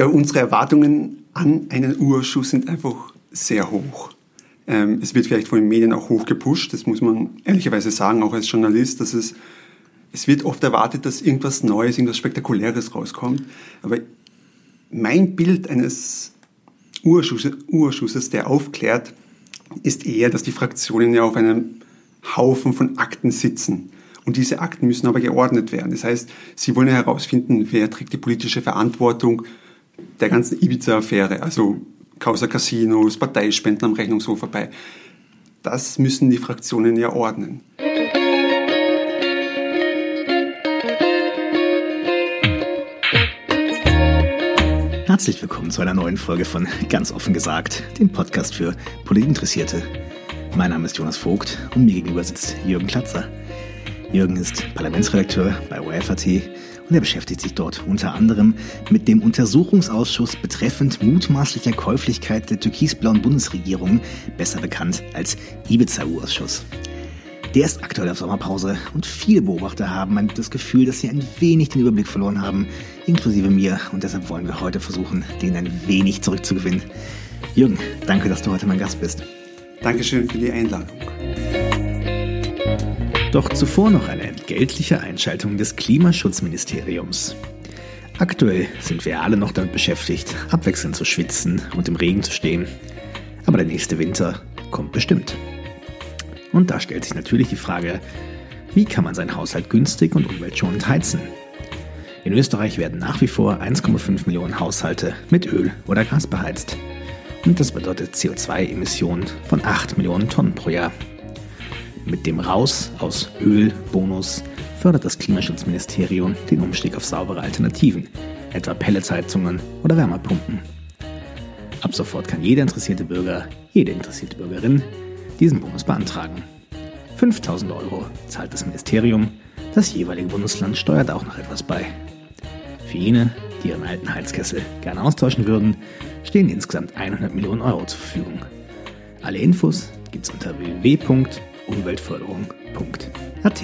glaube, unsere Erwartungen an einen Urschuss sind einfach sehr hoch. Ähm, es wird vielleicht von den Medien auch hoch gepusht, das muss man ehrlicherweise sagen, auch als Journalist, dass es, es wird oft erwartet, dass irgendwas Neues, irgendwas Spektakuläres rauskommt. Aber mein Bild eines Urschusses, Urschusses, der aufklärt, ist eher, dass die Fraktionen ja auf einem Haufen von Akten sitzen. Und diese Akten müssen aber geordnet werden. Das heißt, sie wollen herausfinden, wer trägt die politische Verantwortung der ganzen Ibiza-Affäre, also Causa Casinos, Parteispenden am Rechnungshof vorbei. Das müssen die Fraktionen ja ordnen. Herzlich willkommen zu einer neuen Folge von Ganz offen gesagt, dem Podcast für Politinteressierte. Mein Name ist Jonas Vogt und mir gegenüber sitzt Jürgen Klatzer. Jürgen ist Parlamentsredakteur bei OFAT und er beschäftigt sich dort unter anderem mit dem Untersuchungsausschuss betreffend mutmaßlicher Käuflichkeit der türkisblauen Bundesregierung, besser bekannt als Ibiza-Ausschuss. Der ist aktuell auf Sommerpause und viele Beobachter haben das Gefühl, dass sie ein wenig den Überblick verloren haben, inklusive mir. Und deshalb wollen wir heute versuchen, den ein wenig zurückzugewinnen. Jürgen, danke, dass du heute mein Gast bist. Dankeschön für die Einladung. Doch zuvor noch eine entgeltliche Einschaltung des Klimaschutzministeriums. Aktuell sind wir alle noch damit beschäftigt, abwechselnd zu schwitzen und im Regen zu stehen. Aber der nächste Winter kommt bestimmt. Und da stellt sich natürlich die Frage, wie kann man seinen Haushalt günstig und umweltschonend heizen? In Österreich werden nach wie vor 1,5 Millionen Haushalte mit Öl oder Gas beheizt. Und das bedeutet CO2-Emissionen von 8 Millionen Tonnen pro Jahr. Mit dem Raus aus Ölbonus fördert das Klimaschutzministerium den Umstieg auf saubere Alternativen, etwa Pelletsheizungen oder Wärmepumpen. Ab sofort kann jeder interessierte Bürger, jede interessierte Bürgerin diesen Bonus beantragen. 5000 Euro zahlt das Ministerium, das jeweilige Bundesland steuert auch noch etwas bei. Für jene, die ihren alten Heizkessel gerne austauschen würden, stehen insgesamt 100 Millionen Euro zur Verfügung. Alle Infos gibt's unter www.umweltförderung.at.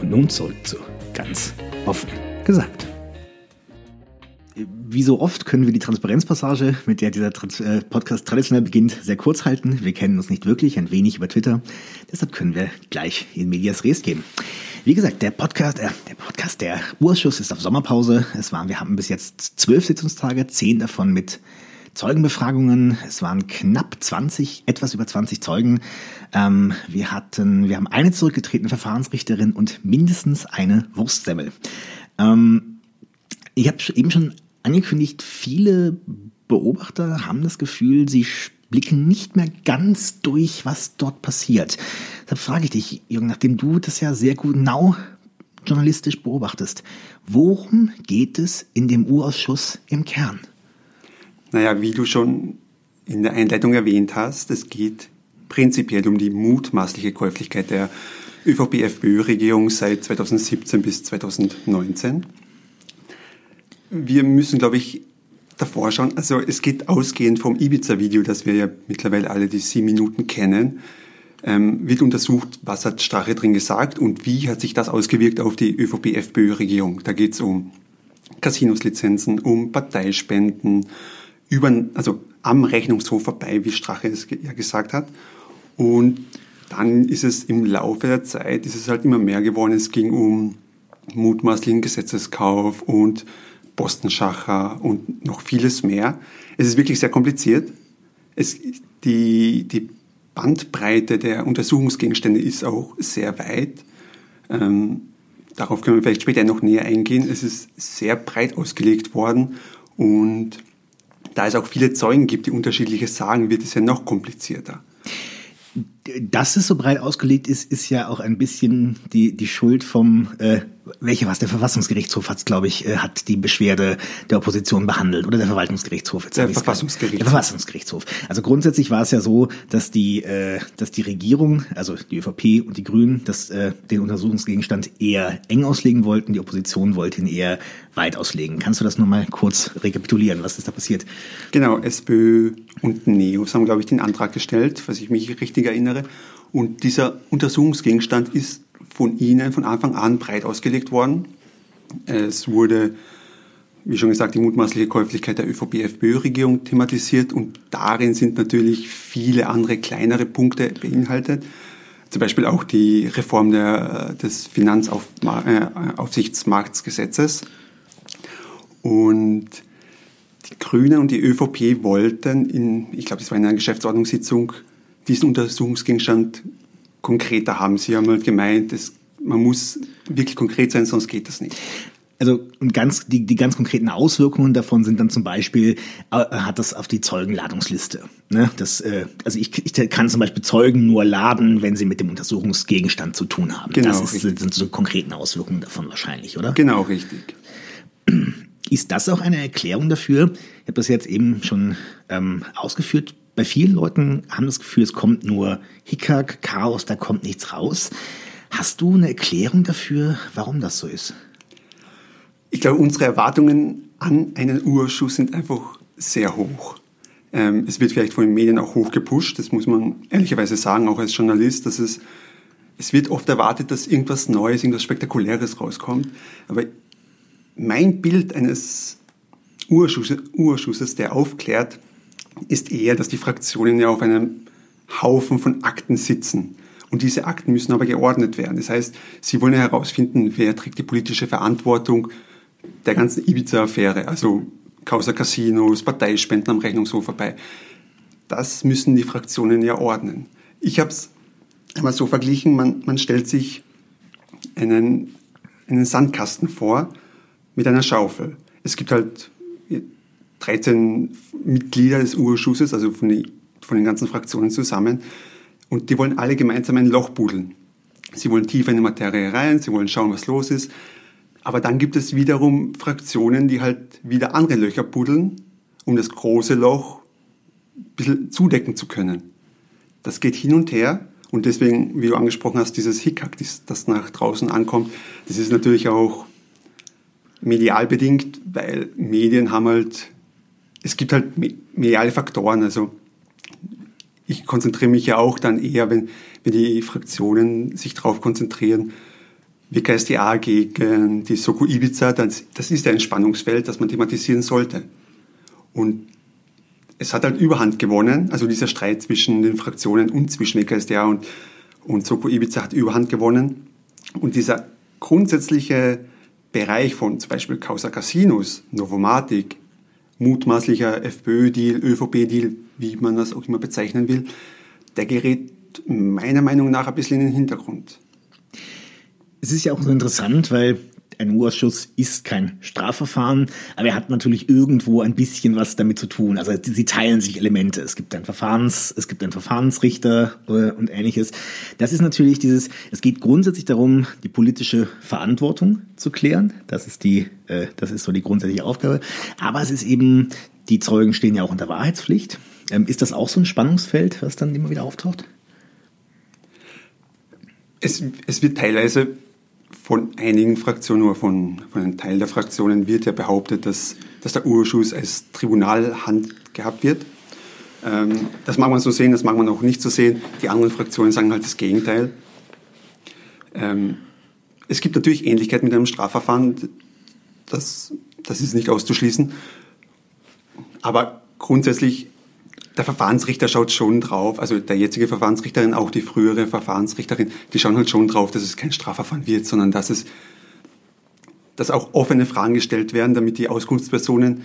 Und nun zurück zu ganz offen gesagt wie so oft können wir die Transparenzpassage, mit der dieser äh, Podcast traditionell beginnt, sehr kurz halten. Wir kennen uns nicht wirklich, ein wenig über Twitter. Deshalb können wir gleich in Medias Res gehen. Wie gesagt, der Podcast, äh, der Podcast, der Urschuss ist auf Sommerpause. Es waren, wir haben bis jetzt zwölf Sitzungstage, zehn davon mit Zeugenbefragungen. Es waren knapp 20, etwas über 20 Zeugen. Ähm, wir hatten, wir haben eine zurückgetretene Verfahrensrichterin und mindestens eine Wurstsemmel. Ähm, ich habe eben schon angekündigt, viele Beobachter haben das Gefühl, sie blicken nicht mehr ganz durch, was dort passiert. Deshalb frage ich dich, Jürgen, nachdem du das ja sehr genau journalistisch beobachtest, worum geht es in dem U-Ausschuss im Kern? Naja, wie du schon in der Einleitung erwähnt hast, es geht prinzipiell um die mutmaßliche Käuflichkeit der ÖVP-FPÖ-Regierung seit 2017 bis 2019 wir müssen, glaube ich, davor schauen. Also es geht ausgehend vom Ibiza-Video, das wir ja mittlerweile alle die sieben Minuten kennen, ähm, wird untersucht, was hat Strache drin gesagt und wie hat sich das ausgewirkt auf die ÖVP-FPÖ-Regierung. Da geht es um Casinos-Lizenzen, um Parteispenden, über, also am Rechnungshof vorbei, wie Strache es ja gesagt hat. Und dann ist es im Laufe der Zeit, ist es halt immer mehr geworden. Es ging um mutmaßlichen Gesetzeskauf und Bostenschacher und noch vieles mehr. Es ist wirklich sehr kompliziert. Es, die, die Bandbreite der Untersuchungsgegenstände ist auch sehr weit. Ähm, darauf können wir vielleicht später noch näher eingehen. Es ist sehr breit ausgelegt worden und da es auch viele Zeugen gibt, die unterschiedliches sagen, wird es ja noch komplizierter. Dass es so breit ausgelegt ist, ist ja auch ein bisschen die, die Schuld vom, äh, welche was, der Verfassungsgerichtshof hat, glaube ich, äh, hat die Beschwerde der Opposition behandelt oder der Verwaltungsgerichtshof. Jetzt der Verfassungsgerichtshof. Der Verfassungsgerichtshof. Also grundsätzlich war es ja so, dass die, äh, dass die Regierung, also die ÖVP und die Grünen, das, äh, den Untersuchungsgegenstand eher eng auslegen wollten, die Opposition wollte ihn eher weit auslegen. Kannst du das nochmal kurz rekapitulieren? Was ist da passiert? Genau, SPÖ und NEOS haben, glaube ich, den Antrag gestellt, was ich mich richtig erinnere. Und dieser Untersuchungsgegenstand ist von Ihnen von Anfang an breit ausgelegt worden. Es wurde wie schon gesagt, die mutmaßliche Käuflichkeit der ÖVP-FPÖ-Regierung thematisiert und darin sind natürlich viele andere kleinere Punkte beinhaltet. Zum Beispiel auch die Reform der, des Finanzaufsichtsmarktgesetzes. Und die Grünen und die ÖVP wollten in, ich glaube, das war in einer Geschäftsordnungssitzung, diesen Untersuchungsgegenstand konkreter haben. Sie haben halt gemeint, es, man muss wirklich konkret sein, sonst geht das nicht. Also und ganz die, die ganz konkreten Auswirkungen davon sind dann zum Beispiel äh, hat das auf die Zeugenladungsliste. Ne? Das, äh, also ich, ich kann zum Beispiel Zeugen nur laden, wenn sie mit dem Untersuchungsgegenstand zu tun haben. Genau, das ist, sind so konkreten Auswirkungen davon wahrscheinlich, oder? Genau, richtig. Ist das auch eine Erklärung dafür? Ich habe das jetzt eben schon ähm, ausgeführt. Bei vielen Leuten haben das Gefühl, es kommt nur Hickhack, Chaos, da kommt nichts raus. Hast du eine Erklärung dafür, warum das so ist? Ich glaube, unsere Erwartungen an einen Urschuss sind einfach sehr hoch. Ähm, es wird vielleicht von den Medien auch hoch gepusht, das muss man ehrlicherweise sagen, auch als Journalist, dass es, es wird oft erwartet, dass irgendwas Neues, irgendwas Spektakuläres rauskommt. Aber mein Bild eines Urschusses, Urschusses, der aufklärt, ist eher, dass die Fraktionen ja auf einem Haufen von Akten sitzen. Und diese Akten müssen aber geordnet werden. Das heißt, sie wollen herausfinden, wer trägt die politische Verantwortung der ganzen Ibiza-Affäre, also Causa Casinos, Parteispenden am Rechnungshof vorbei. Das müssen die Fraktionen ja ordnen. Ich habe es einmal so verglichen, man, man stellt sich einen, einen Sandkasten vor mit einer Schaufel. Es gibt halt 13 Mitglieder des Urschusses, also von, die, von den ganzen Fraktionen zusammen, und die wollen alle gemeinsam ein Loch buddeln. Sie wollen tiefer in die Materie rein, sie wollen schauen, was los ist. Aber dann gibt es wiederum Fraktionen, die halt wieder andere Löcher buddeln, um das große Loch ein bisschen zudecken zu können. Das geht hin und her. Und deswegen, wie du angesprochen hast, dieses Hickhack, das nach draußen ankommt, das ist natürlich auch medial bedingt, weil Medien haben halt, es gibt halt mediale Faktoren. Also ich konzentriere mich ja auch dann eher, wenn, wenn die Fraktionen sich darauf konzentrieren, WKSDA gegen die Soko Ibiza, das, das ist ein Spannungsfeld, das man thematisieren sollte. Und es hat halt Überhand gewonnen, also dieser Streit zwischen den Fraktionen und zwischen WKSDA und, und Soko Ibiza hat Überhand gewonnen. Und dieser grundsätzliche Bereich von zum Beispiel Causa Casinos, Novomatic, mutmaßlicher FPÖ-Deal, ÖVP-Deal, wie man das auch immer bezeichnen will, der gerät meiner Meinung nach ein bisschen in den Hintergrund. Es ist ja auch so interessant, weil ein U-Ausschuss ist kein Strafverfahren, aber er hat natürlich irgendwo ein bisschen was damit zu tun. Also sie teilen sich Elemente. Es gibt ein Verfahrens, es gibt einen Verfahrensrichter äh, und ähnliches. Das ist natürlich dieses, es geht grundsätzlich darum, die politische Verantwortung zu klären. Das ist die, äh, das ist so die grundsätzliche Aufgabe. Aber es ist eben, die Zeugen stehen ja auch unter Wahrheitspflicht. Ähm, ist das auch so ein Spannungsfeld, was dann immer wieder auftaucht? Es, es wird teilweise von einigen Fraktionen oder von, von einem Teil der Fraktionen wird ja behauptet, dass, dass der Urschuss als Tribunal handgehabt wird. Ähm, das mag man so sehen, das mag man auch nicht so sehen. Die anderen Fraktionen sagen halt das Gegenteil. Ähm, es gibt natürlich Ähnlichkeit mit einem Strafverfahren, das, das ist nicht auszuschließen. Aber grundsätzlich der Verfahrensrichter schaut schon drauf, also der jetzige Verfahrensrichterin, auch die frühere Verfahrensrichterin, die schauen halt schon drauf, dass es kein Strafverfahren wird, sondern dass es, dass auch offene Fragen gestellt werden, damit die Auskunftspersonen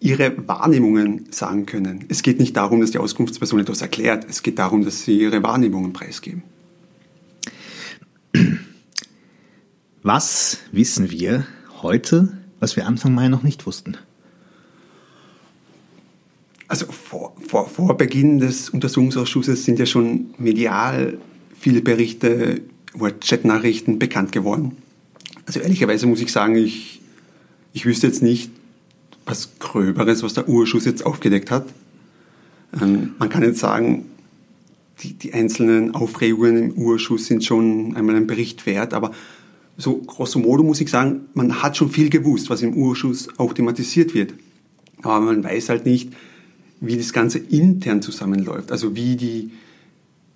ihre Wahrnehmungen sagen können. Es geht nicht darum, dass die Auskunftsperson etwas erklärt, es geht darum, dass sie ihre Wahrnehmungen preisgeben. Was wissen wir heute, was wir Anfang Mai noch nicht wussten? Also vor, vor, vor Beginn des Untersuchungsausschusses sind ja schon medial viele Berichte oder Chatnachrichten bekannt geworden. Also ehrlicherweise muss ich sagen, ich, ich wüsste jetzt nicht was Gröberes, was der Urschuss jetzt aufgedeckt hat. Ähm, man kann jetzt sagen, die, die einzelnen Aufregungen im Urschuss sind schon einmal ein Bericht wert, aber so grosso modo muss ich sagen, man hat schon viel gewusst, was im Urschuss auch thematisiert wird. Aber man weiß halt nicht, wie das Ganze intern zusammenläuft, also wie die,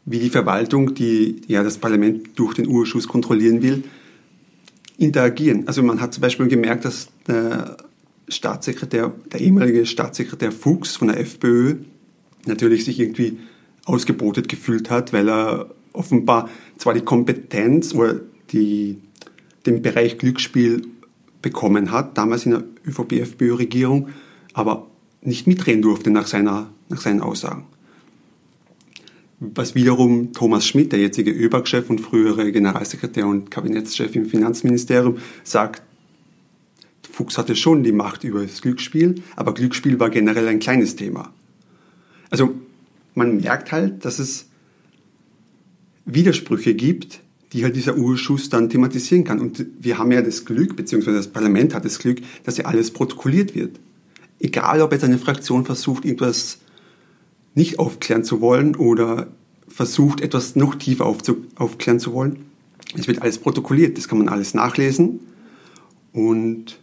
wie die Verwaltung, die ja das Parlament durch den Urschuss kontrollieren will, interagieren. Also man hat zum Beispiel gemerkt, dass der Staatssekretär, der ehemalige Staatssekretär Fuchs von der FPÖ natürlich sich irgendwie ausgebotet gefühlt hat, weil er offenbar zwar die Kompetenz oder die, den Bereich Glücksspiel bekommen hat, damals in der ÖVP-FPÖ-Regierung, aber nicht mitreden durfte nach, seiner, nach seinen Aussagen. Was wiederum Thomas Schmidt, der jetzige ÖBAG-Chef und frühere Generalsekretär und Kabinettschef im Finanzministerium, sagt, Fuchs hatte schon die Macht über das Glücksspiel, aber Glücksspiel war generell ein kleines Thema. Also man merkt halt, dass es Widersprüche gibt, die halt dieser Urschuss dann thematisieren kann. Und wir haben ja das Glück, beziehungsweise das Parlament hat das Glück, dass ja alles protokolliert wird. Egal, ob jetzt eine Fraktion versucht, irgendwas nicht aufklären zu wollen oder versucht, etwas noch tiefer aufklären zu wollen. Es wird alles protokolliert, das kann man alles nachlesen. Und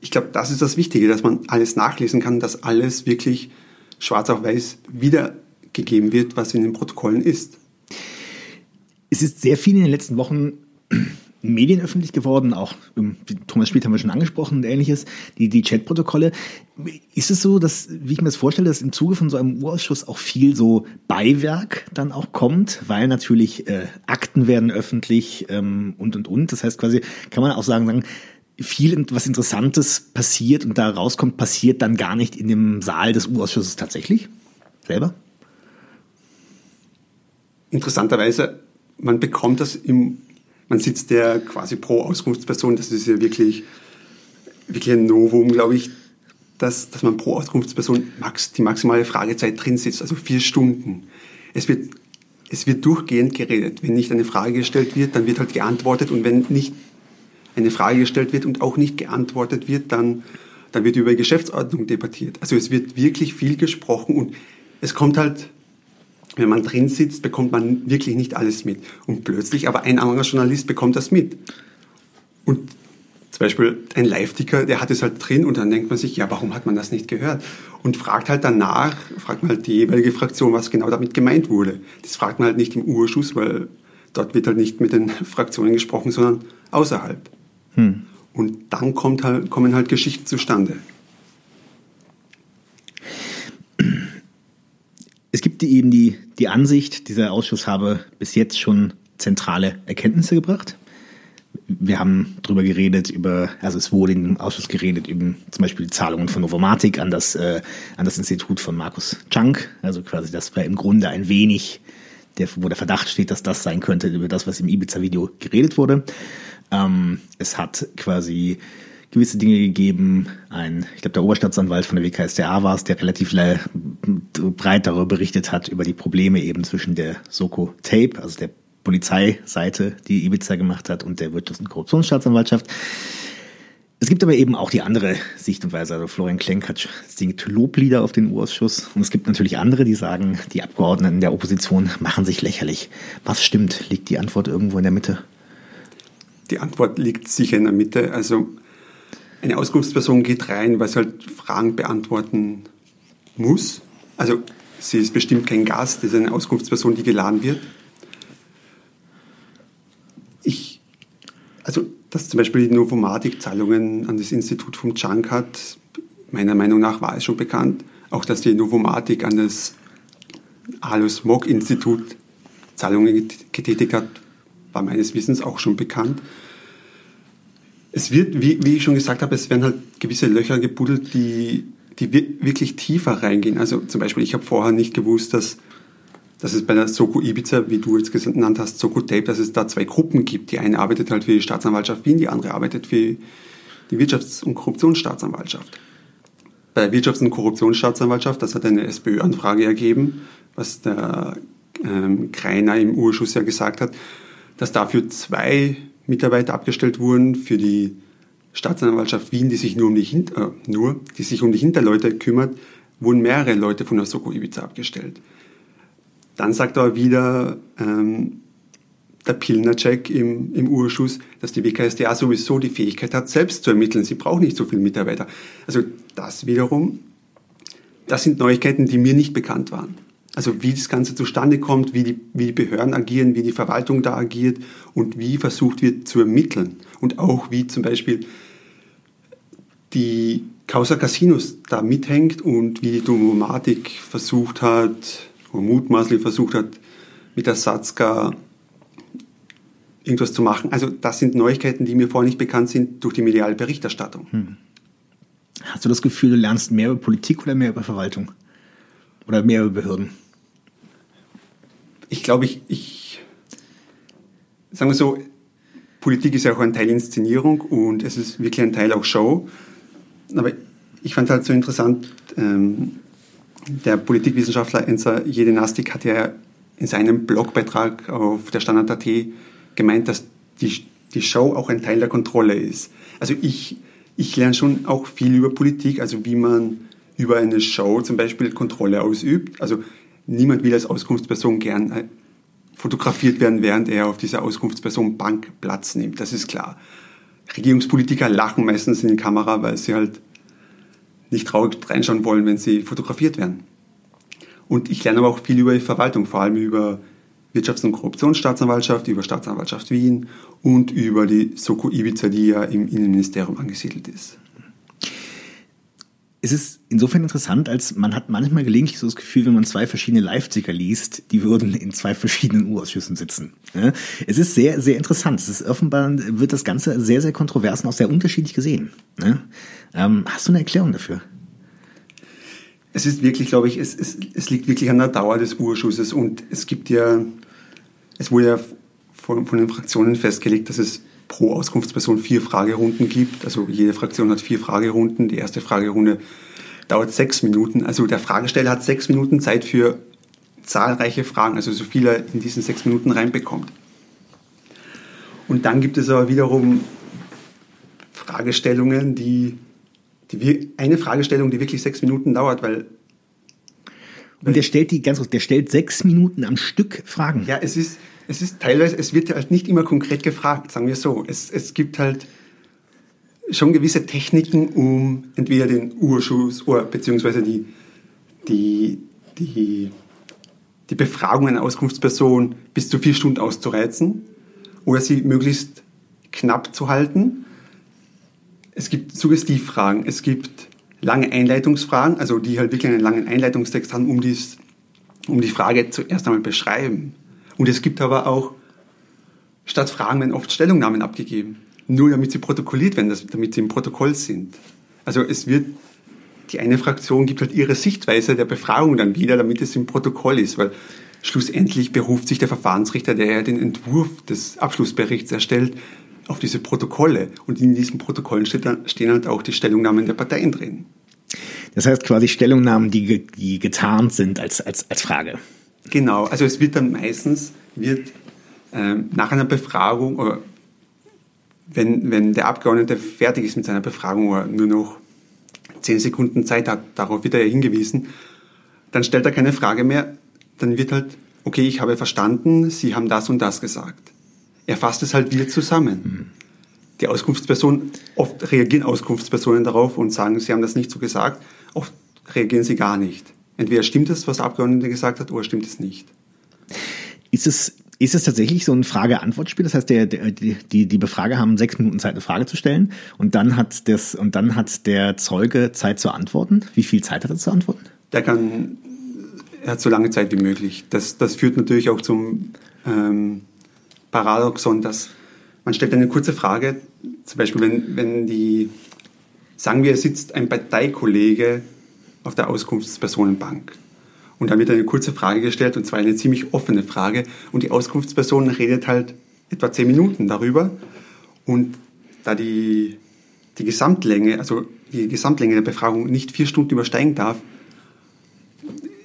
ich glaube, das ist das Wichtige, dass man alles nachlesen kann, dass alles wirklich schwarz auf weiß wiedergegeben wird, was in den Protokollen ist. Es ist sehr viel in den letzten Wochen Medien öffentlich geworden, auch Thomas Schmidt haben wir schon angesprochen und ähnliches, die, die Chatprotokolle. Ist es so, dass, wie ich mir das vorstelle, dass im Zuge von so einem Urausschuss auch viel so Beiwerk dann auch kommt, weil natürlich äh, Akten werden öffentlich ähm, und und und. Das heißt quasi, kann man auch sagen, sagen viel was Interessantes passiert und da rauskommt, passiert dann gar nicht in dem Saal des Urausschusses tatsächlich selber? Interessanterweise, man bekommt das im, man sitzt ja quasi pro Auskunftsperson, das ist ja wirklich, wirklich ein Novum, glaube ich, dass, dass man pro Auskunftsperson max, die maximale Fragezeit drin sitzt, also vier Stunden. Es wird, es wird durchgehend geredet. Wenn nicht eine Frage gestellt wird, dann wird halt geantwortet und wenn nicht eine Frage gestellt wird und auch nicht geantwortet wird, dann, dann wird über Geschäftsordnung debattiert. Also es wird wirklich viel gesprochen und es kommt halt, wenn man drin sitzt, bekommt man wirklich nicht alles mit. Und plötzlich, aber ein anderer Journalist bekommt das mit. Und zum Beispiel ein Live-Ticker, der hat es halt drin und dann denkt man sich, ja, warum hat man das nicht gehört? Und fragt halt danach, fragt man halt die jeweilige Fraktion, was genau damit gemeint wurde. Das fragt man halt nicht im Urschuss, weil dort wird halt nicht mit den Fraktionen gesprochen, sondern außerhalb. Hm. Und dann kommt halt, kommen halt Geschichten zustande. Es gibt eben die, die Ansicht, dieser Ausschuss habe bis jetzt schon zentrale Erkenntnisse gebracht. Wir haben darüber geredet, über, also es wurde im Ausschuss geredet über zum Beispiel die Zahlungen von Novomatic an das, äh, an das Institut von Markus Chunk. Also quasi, das war im Grunde ein wenig, der, wo der Verdacht steht, dass das sein könnte, über das, was im Ibiza-Video geredet wurde. Ähm, es hat quasi gewisse Dinge gegeben. Ein, ich glaube, der Oberstaatsanwalt von der WKSDA war es, der relativ breit darüber berichtet hat, über die Probleme eben zwischen der Soko Tape, also der Polizeiseite, die Ibiza gemacht hat, und der Wirtschafts- und Korruptionsstaatsanwaltschaft. Es gibt aber eben auch die andere Sicht und Weise. Also Florian Klenk hat, singt Loblieder auf den U-Ausschuss. Und es gibt natürlich andere, die sagen, die Abgeordneten der Opposition machen sich lächerlich. Was stimmt? Liegt die Antwort irgendwo in der Mitte? Die Antwort liegt sicher in der Mitte. Also eine Auskunftsperson geht rein, weil sie halt Fragen beantworten muss. Also sie ist bestimmt kein Gast, das ist eine Auskunftsperson, die geladen wird. Ich, also dass zum Beispiel die Novomatic-Zahlungen an das Institut vom Chunk hat, meiner Meinung nach war es schon bekannt. Auch dass die Novomatic an das Alus Mock Institut Zahlungen getätigt hat, war meines Wissens auch schon bekannt. Es wird, wie, wie ich schon gesagt habe, es werden halt gewisse Löcher gebuddelt, die, die wirklich tiefer reingehen. Also zum Beispiel, ich habe vorher nicht gewusst, dass, dass es bei der Soko Ibiza, wie du jetzt genannt hast, Soko Tape, dass es da zwei Gruppen gibt. Die eine arbeitet halt für die Staatsanwaltschaft Wien, die andere arbeitet für die Wirtschafts- und Korruptionsstaatsanwaltschaft. Bei der Wirtschafts- und Korruptionsstaatsanwaltschaft, das hat eine SPÖ-Anfrage ergeben, was der ähm, Kreiner im Urschuss ja gesagt hat, dass dafür zwei Mitarbeiter abgestellt wurden für die Staatsanwaltschaft Wien, die sich nur um die, Hin äh, nur, die sich um die Hinterleute kümmert, wurden mehrere Leute von der Soko Ibiza abgestellt. Dann sagt er wieder ähm, der Pilner-Check im, im Urschuss, dass die WKSDA sowieso die Fähigkeit hat, selbst zu ermitteln. Sie braucht nicht so viele Mitarbeiter. Also das wiederum, das sind Neuigkeiten, die mir nicht bekannt waren. Also wie das Ganze zustande kommt, wie die, wie die Behörden agieren, wie die Verwaltung da agiert und wie versucht wird zu ermitteln. Und auch wie zum Beispiel die Causa Casinos da mithängt und wie die Domomatik versucht hat, oder mutmaßlich versucht hat, mit der Satzka irgendwas zu machen. Also das sind Neuigkeiten, die mir vorher nicht bekannt sind durch die mediale Berichterstattung. Hm. Hast du das Gefühl, du lernst mehr über Politik oder mehr über Verwaltung? Oder mehr über Behörden? Ich glaube, ich, ich sagen wir so, Politik ist ja auch ein Teil Inszenierung und es ist wirklich ein Teil auch Show. Aber ich fand halt so interessant, ähm, der Politikwissenschaftler Enza Jedenastik hat ja in seinem Blogbeitrag auf der Standard.at gemeint, dass die, die Show auch ein Teil der Kontrolle ist. Also ich, ich lerne schon auch viel über Politik, also wie man über eine Show zum Beispiel Kontrolle ausübt. Also niemand will als Auskunftsperson gern äh, fotografiert werden, während er auf dieser Auskunftsperson Bank Platz nimmt. Das ist klar. Regierungspolitiker lachen meistens in die Kamera, weil sie halt nicht traurig reinschauen wollen, wenn sie fotografiert werden. Und ich lerne aber auch viel über die Verwaltung, vor allem über Wirtschafts- und Korruptionsstaatsanwaltschaft, über Staatsanwaltschaft Wien und über die Soko Ibiza, die ja im Innenministerium angesiedelt ist. Es ist insofern interessant, als man hat manchmal gelegentlich so das Gefühl, wenn man zwei verschiedene Leipziger liest, die würden in zwei verschiedenen U-Ausschüssen sitzen. Es ist sehr, sehr interessant. Es ist offenbar wird das Ganze sehr, sehr kontrovers und auch sehr unterschiedlich gesehen. Ähm, hast du eine Erklärung dafür? Es ist wirklich, glaube ich, es, es, es liegt wirklich an der Dauer des Urschusses und es gibt ja es wurde ja von, von den Fraktionen festgelegt, dass es pro Auskunftsperson vier Fragerunden gibt. Also jede Fraktion hat vier Fragerunden. Die erste Fragerunde dauert sechs Minuten. Also der Fragesteller hat sechs Minuten Zeit für zahlreiche Fragen, also so viel er in diesen sechs Minuten reinbekommt. Und dann gibt es aber wiederum Fragestellungen, die, die eine Fragestellung, die wirklich sechs Minuten dauert, weil und der stellt die ganz, der stellt sechs Minuten am Stück Fragen. Ja, es ist, es ist teilweise, es wird halt nicht immer konkret gefragt, sagen wir so. Es, es gibt halt schon gewisse Techniken, um entweder den Urschuss oder beziehungsweise die, die, die, die Befragung einer Auskunftsperson bis zu vier Stunden auszureizen oder sie möglichst knapp zu halten. Es gibt Suggestivfragen, es gibt lange Einleitungsfragen, also die halt wirklich einen langen Einleitungstext haben, um, dies, um die Frage zuerst einmal beschreiben. Und es gibt aber auch, statt Fragen werden oft Stellungnahmen abgegeben, nur damit sie protokolliert werden, damit sie im Protokoll sind. Also es wird, die eine Fraktion gibt halt ihre Sichtweise der Befragung dann wieder, damit es im Protokoll ist, weil schlussendlich beruft sich der Verfahrensrichter, der ja den Entwurf des Abschlussberichts erstellt, auf diese Protokolle. Und in diesen Protokollen stehen halt auch die Stellungnahmen der Parteien drin. Das heißt quasi Stellungnahmen, die, die getarnt sind als, als, als Frage. Genau, also es wird dann meistens, wird ähm, nach einer Befragung, oder wenn, wenn der Abgeordnete fertig ist mit seiner Befragung oder nur noch zehn Sekunden Zeit hat, darauf wird er ja hingewiesen, dann stellt er keine Frage mehr, dann wird halt, okay, ich habe verstanden, Sie haben das und das gesagt er fasst es halt wieder zusammen. Mhm. Die Auskunftsperson, oft reagieren Auskunftspersonen darauf und sagen, sie haben das nicht so gesagt. Oft reagieren sie gar nicht. Entweder stimmt es, was der Abgeordnete gesagt hat, oder stimmt es nicht. Ist es, ist es tatsächlich so ein Frage-Antwort-Spiel? Das heißt, der, der, die, die Befrager haben sechs Minuten Zeit, eine Frage zu stellen und dann hat das, und dann hat der Zeuge Zeit zu antworten. Wie viel Zeit hat er zu antworten? Der kann, er hat so lange Zeit wie möglich. Das, das führt natürlich auch zum, ähm, Paradoxon, dass man stellt eine kurze Frage, zum Beispiel wenn, wenn die, sagen wir, sitzt ein Parteikollege auf der Auskunftspersonenbank und dann wird eine kurze Frage gestellt und zwar eine ziemlich offene Frage und die Auskunftsperson redet halt etwa zehn Minuten darüber und da die, die Gesamtlänge, also die Gesamtlänge der Befragung nicht vier Stunden übersteigen darf,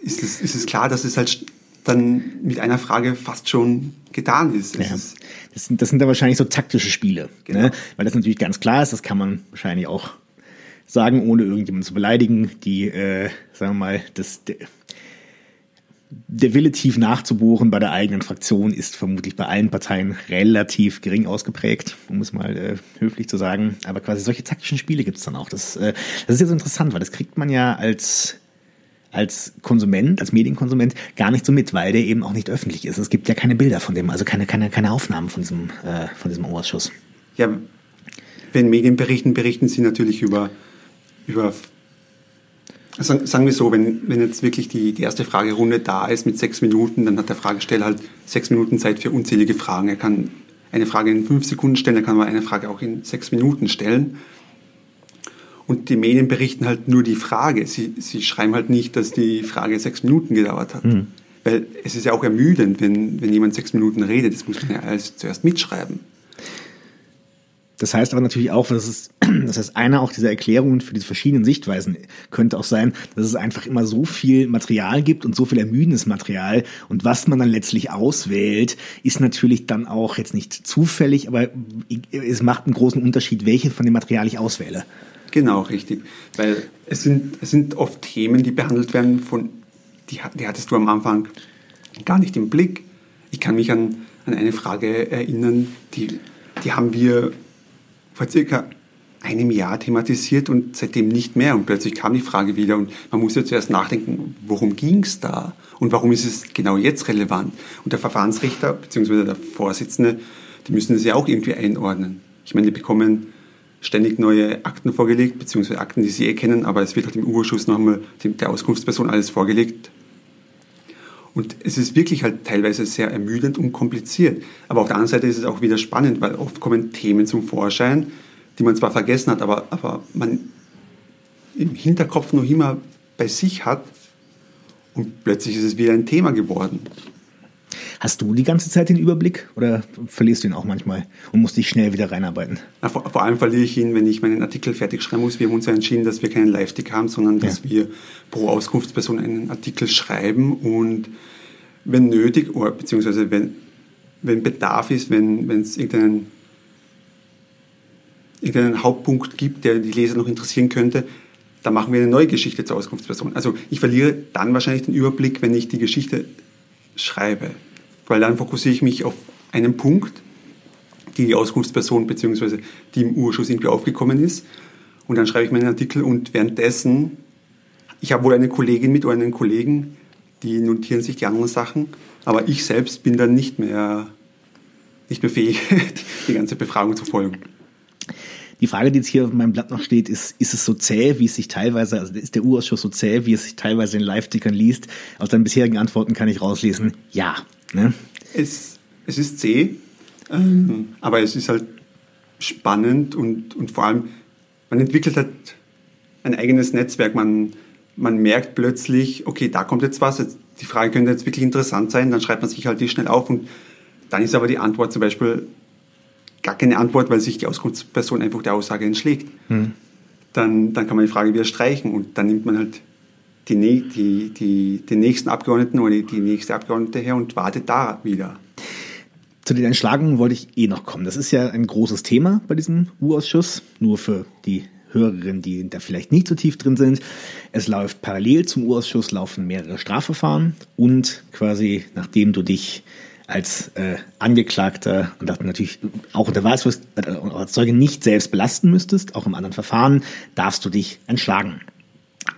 ist es, ist es klar, dass es halt dann mit einer Frage fast schon getan ist. Ja. Das, sind, das sind dann wahrscheinlich so taktische Spiele, genau. ne? weil das natürlich ganz klar ist, das kann man wahrscheinlich auch sagen, ohne irgendjemanden zu beleidigen, die, äh, sagen wir mal, das, der, Wille tief nachzubohren bei der eigenen Fraktion ist vermutlich bei allen Parteien relativ gering ausgeprägt, um es mal äh, höflich zu sagen. Aber quasi solche taktischen Spiele gibt es dann auch. Das, äh, das ist jetzt interessant, weil das kriegt man ja als als Konsument, als Medienkonsument gar nicht so mit, weil der eben auch nicht öffentlich ist. Es gibt ja keine Bilder von dem, also keine, keine, keine Aufnahmen von diesem, äh, von diesem Ausschuss. Ja, wenn Medien berichten, berichten sie natürlich über, über sagen wir so, wenn, wenn jetzt wirklich die, die erste Fragerunde da ist mit sechs Minuten, dann hat der Fragesteller halt sechs Minuten Zeit für unzählige Fragen. Er kann eine Frage in fünf Sekunden stellen, er kann aber eine Frage auch in sechs Minuten stellen. Und die Medien berichten halt nur die Frage. Sie, sie schreiben halt nicht, dass die Frage sechs Minuten gedauert hat. Mhm. Weil es ist ja auch ermüdend, wenn, wenn jemand sechs Minuten redet. Das muss man ja alles zuerst mitschreiben. Das heißt aber natürlich auch, dass es, das heißt, einer auch dieser Erklärungen für diese verschiedenen Sichtweisen könnte auch sein, dass es einfach immer so viel Material gibt und so viel ermüdendes Material und was man dann letztlich auswählt, ist natürlich dann auch jetzt nicht zufällig, aber es macht einen großen Unterschied, welche von dem Material ich auswähle. Genau, richtig. Weil es sind, es sind oft Themen, die behandelt werden von, die, die hattest du am Anfang gar nicht im Blick. Ich kann mich an, an eine Frage erinnern, die, die haben wir vor circa einem Jahr thematisiert und seitdem nicht mehr. Und plötzlich kam die Frage wieder und man musste zuerst nachdenken, worum ging es da und warum ist es genau jetzt relevant. Und der Verfahrensrichter bzw. der Vorsitzende, die müssen es ja auch irgendwie einordnen. Ich meine, die bekommen ständig neue Akten vorgelegt, beziehungsweise Akten, die sie eh kennen, aber es wird halt im Urschuss noch einmal der Auskunftsperson alles vorgelegt. Und es ist wirklich halt teilweise sehr ermüdend und kompliziert. Aber auf der anderen Seite ist es auch wieder spannend, weil oft kommen Themen zum Vorschein, die man zwar vergessen hat, aber, aber man im Hinterkopf noch immer bei sich hat und plötzlich ist es wieder ein Thema geworden. Hast du die ganze Zeit den Überblick oder verlierst du ihn auch manchmal und musst dich schnell wieder reinarbeiten? Na, vor, vor, allem verliere ich ihn, wenn ich meinen Artikel fertig schreiben muss. Wir haben uns ja entschieden, dass wir keinen Live-Tick haben, sondern dass ja. wir pro Auskunftsperson einen Artikel schreiben und wenn nötig, oder, beziehungsweise wenn, wenn Bedarf ist, wenn es irgendeinen, irgendeinen Hauptpunkt gibt, der die Leser noch interessieren könnte, dann machen wir eine neue Geschichte zur Auskunftsperson. Also ich verliere dann wahrscheinlich den Überblick, wenn ich die Geschichte schreibe weil dann fokussiere ich mich auf einen Punkt, die Auskunftsperson bzw. die im Urschuss irgendwie aufgekommen ist. Und dann schreibe ich meinen Artikel und währenddessen, ich habe wohl eine Kollegin mit oder einen Kollegen, die notieren sich die anderen Sachen, aber ich selbst bin dann nicht mehr, nicht mehr fähig, die ganze Befragung zu folgen. Die Frage, die jetzt hier auf meinem Blatt noch steht, ist, ist es so zäh, wie es sich teilweise, also ist der U-Ausschuss so zäh, wie es sich teilweise in Live-Tickern liest? Aus deinen bisherigen Antworten kann ich rauslesen, ja. Ne? Es, es ist zäh, ähm, aber es ist halt spannend und, und vor allem, man entwickelt halt ein eigenes Netzwerk. Man, man merkt plötzlich, okay, da kommt jetzt was, jetzt, die Frage könnte jetzt wirklich interessant sein, dann schreibt man sich halt die schnell auf und dann ist aber die Antwort zum Beispiel gar keine Antwort, weil sich die Auskunftsperson einfach der Aussage entschlägt. Hm. Dann, dann kann man die Frage wieder streichen und dann nimmt man halt die, die, die, den nächsten Abgeordneten oder die, die nächste Abgeordnete her und wartet da wieder. Zu den Entschlagungen wollte ich eh noch kommen. Das ist ja ein großes Thema bei diesem U-Ausschuss, nur für die Hörerinnen, die da vielleicht nicht so tief drin sind. Es läuft parallel zum U-Ausschuss laufen mehrere Strafverfahren und quasi nachdem du dich als äh, Angeklagter und natürlich auch unter Wahlsfrist äh, als Zeuge nicht selbst belasten müsstest, auch im anderen Verfahren, darfst du dich entschlagen.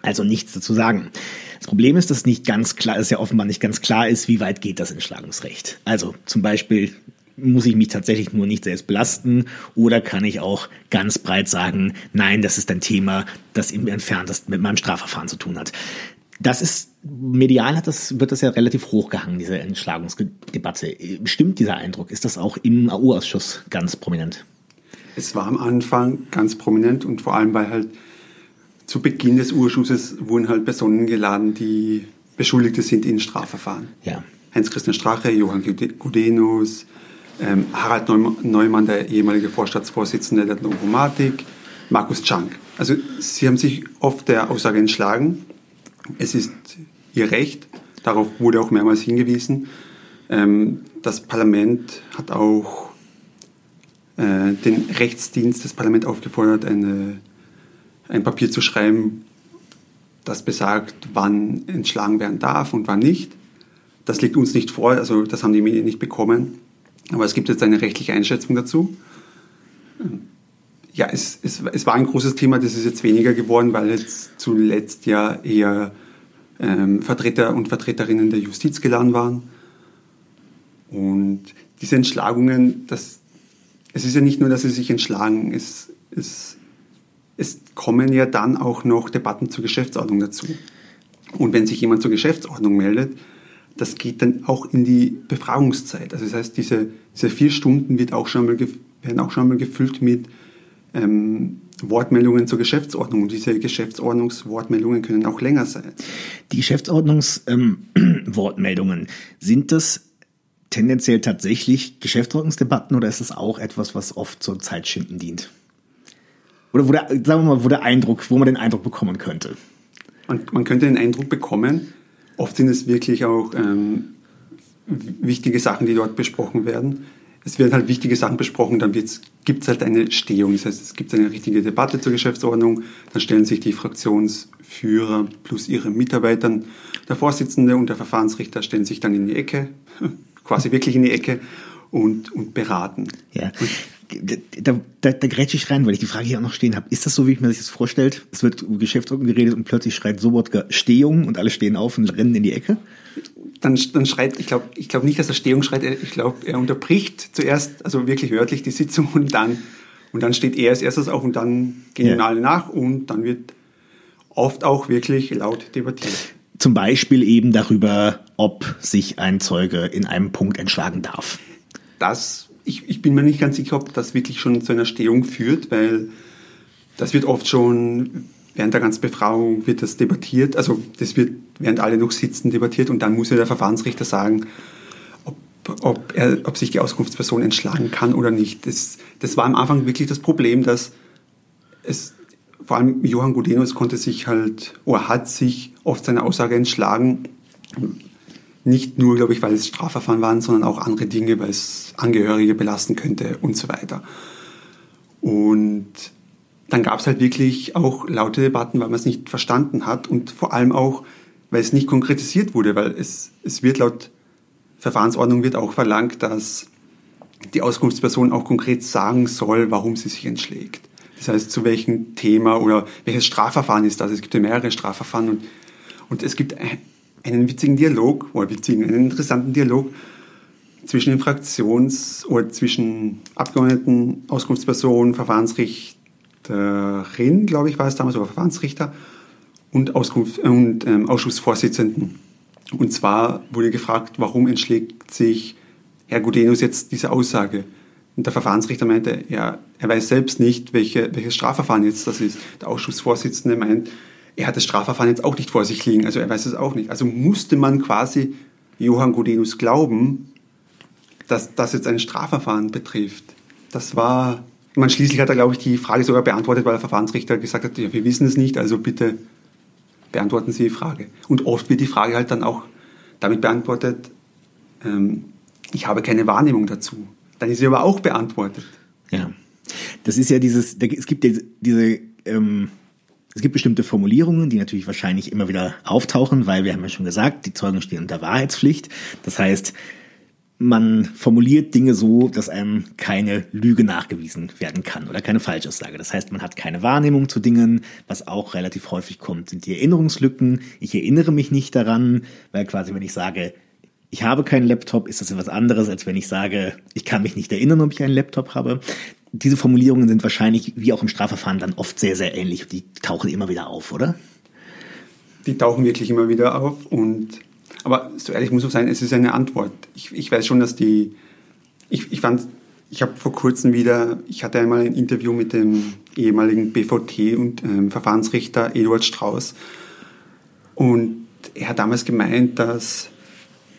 Also nichts dazu sagen. Das Problem ist, dass nicht ganz klar, dass ja offenbar nicht ganz klar ist, wie weit geht das Entschlagungsrecht. Also zum Beispiel muss ich mich tatsächlich nur nicht selbst belasten oder kann ich auch ganz breit sagen, nein, das ist ein Thema, das im entferntesten mit meinem Strafverfahren zu tun hat. Das ist, medial hat das, wird das ja relativ hochgehangen, diese Entschlagungsdebatte. Stimmt dieser Eindruck? Ist das auch im AU-Ausschuss ganz prominent? Es war am Anfang ganz prominent und vor allem, weil halt zu Beginn des Urschusses wurden halt Personen geladen, die Beschuldigte sind in Strafverfahren. Ja. Heinz-Christian Strache, Johann Gudenus, ähm, Harald Neumann, der ehemalige Vorstaatsvorsitzende der Novomatik, Markus Czank. Also sie haben sich oft der Aussage entschlagen. Es ist ihr Recht, darauf wurde auch mehrmals hingewiesen. Ähm, das Parlament hat auch äh, den Rechtsdienst des Parlaments aufgefordert, eine ein Papier zu schreiben, das besagt, wann entschlagen werden darf und wann nicht. Das liegt uns nicht vor, also das haben die Medien nicht bekommen. Aber es gibt jetzt eine rechtliche Einschätzung dazu. Ja, es, es, es war ein großes Thema, das ist jetzt weniger geworden, weil jetzt zuletzt ja eher ähm, Vertreter und Vertreterinnen der Justiz geladen waren. Und diese Entschlagungen, das, es ist ja nicht nur, dass sie sich entschlagen, es, es, es kommen ja dann auch noch Debatten zur Geschäftsordnung dazu. Und wenn sich jemand zur Geschäftsordnung meldet, das geht dann auch in die Befragungszeit. Also das heißt, diese, diese vier Stunden wird auch schon mal, werden auch schon mal gefüllt mit ähm, Wortmeldungen zur Geschäftsordnung. Und diese Geschäftsordnungswortmeldungen können auch länger sein. Die Geschäftsordnungswortmeldungen, ähm, sind das tendenziell tatsächlich Geschäftsordnungsdebatten oder ist das auch etwas, was oft zur Zeitschinden dient? Oder wo der, sagen wir mal, wo der Eindruck, wo man den Eindruck bekommen könnte? Man, man könnte den Eindruck bekommen, oft sind es wirklich auch ähm, wichtige Sachen, die dort besprochen werden es werden halt wichtige Sachen besprochen, dann gibt es halt eine Stehung. Das heißt, es gibt eine richtige Debatte zur Geschäftsordnung, dann stellen sich die Fraktionsführer plus ihre Mitarbeiter, der Vorsitzende und der Verfahrensrichter stellen sich dann in die Ecke, quasi wirklich in die Ecke und, und beraten. Ja. da, da, da grätsche ich rein, weil ich die Frage hier auch noch stehen habe. Ist das so, wie ich mir das vorstellt? Es wird über Geschäftsordnung geredet und plötzlich schreit Sobotka Stehung und alle stehen auf und rennen in die Ecke? Dann, dann schreit, ich glaube ich glaub nicht, dass er Stehung schreit, ich glaube, er unterbricht zuerst, also wirklich wörtlich die Sitzung und dann, und dann steht er als erstes auf und dann gehen ja. alle nach und dann wird oft auch wirklich laut debattiert. Zum Beispiel eben darüber, ob sich ein Zeuge in einem Punkt entschlagen darf. Das, ich, ich bin mir nicht ganz sicher, ob das wirklich schon zu einer Stehung führt, weil das wird oft schon während der ganzen Befragung wird das debattiert, also das wird während alle noch sitzen debattiert und dann muss ja der Verfahrensrichter sagen, ob, ob, er, ob sich die Auskunftsperson entschlagen kann oder nicht. Das, das war am Anfang wirklich das Problem, dass es vor allem Johann Gudenus konnte sich halt oder hat sich oft seine Aussage entschlagen. Nicht nur, glaube ich, weil es Strafverfahren waren, sondern auch andere Dinge, weil es Angehörige belasten könnte und so weiter. Und dann gab es halt wirklich auch laute Debatten, weil man es nicht verstanden hat und vor allem auch, weil es nicht konkretisiert wurde, weil es, es wird laut Verfahrensordnung wird auch verlangt, dass die Auskunftsperson auch konkret sagen soll, warum sie sich entschlägt. Das heißt, zu welchem Thema oder welches Strafverfahren ist das? Es gibt ja mehrere Strafverfahren und, und es gibt einen witzigen Dialog, oder witzigen, einen interessanten Dialog zwischen den Fraktions- oder zwischen Abgeordneten, Auskunftspersonen, Verfahrensrichter, Richterin, glaube ich, war es damals, oder Verfahrensrichter und, Auskunft, und ähm, Ausschussvorsitzenden. Und zwar wurde gefragt, warum entschlägt sich Herr Gudenus jetzt diese Aussage? Und der Verfahrensrichter meinte, ja, er weiß selbst nicht, welche, welches Strafverfahren jetzt das ist. Der Ausschussvorsitzende meint, er hat das Strafverfahren jetzt auch nicht vor sich liegen, also er weiß es auch nicht. Also musste man quasi Johann Gudenus glauben, dass das jetzt ein Strafverfahren betrifft. Das war man schließlich hat er, glaube ich, die Frage sogar beantwortet, weil der Verfahrensrichter gesagt hat, ja, wir wissen es nicht, also bitte beantworten Sie die Frage. Und oft wird die Frage halt dann auch damit beantwortet, ähm, ich habe keine Wahrnehmung dazu. Dann ist sie aber auch beantwortet. Ja, das ist ja dieses, es gibt diese, ähm, es gibt bestimmte Formulierungen, die natürlich wahrscheinlich immer wieder auftauchen, weil wir haben ja schon gesagt, die Zeugen stehen unter Wahrheitspflicht. Das heißt, man formuliert Dinge so, dass einem keine Lüge nachgewiesen werden kann oder keine Falschaussage. Das heißt, man hat keine Wahrnehmung zu Dingen. Was auch relativ häufig kommt, sind die Erinnerungslücken. Ich erinnere mich nicht daran, weil quasi, wenn ich sage, ich habe keinen Laptop, ist das etwas anderes, als wenn ich sage, ich kann mich nicht erinnern, ob ich einen Laptop habe. Diese Formulierungen sind wahrscheinlich, wie auch im Strafverfahren, dann oft sehr, sehr ähnlich. Die tauchen immer wieder auf, oder? Die tauchen wirklich immer wieder auf und aber so ehrlich muss ich sein, es ist eine Antwort. Ich, ich weiß schon, dass die, ich, ich fand, ich habe vor kurzem wieder, ich hatte einmal ein Interview mit dem ehemaligen BVT und ähm, Verfahrensrichter Eduard Strauß und er hat damals gemeint, dass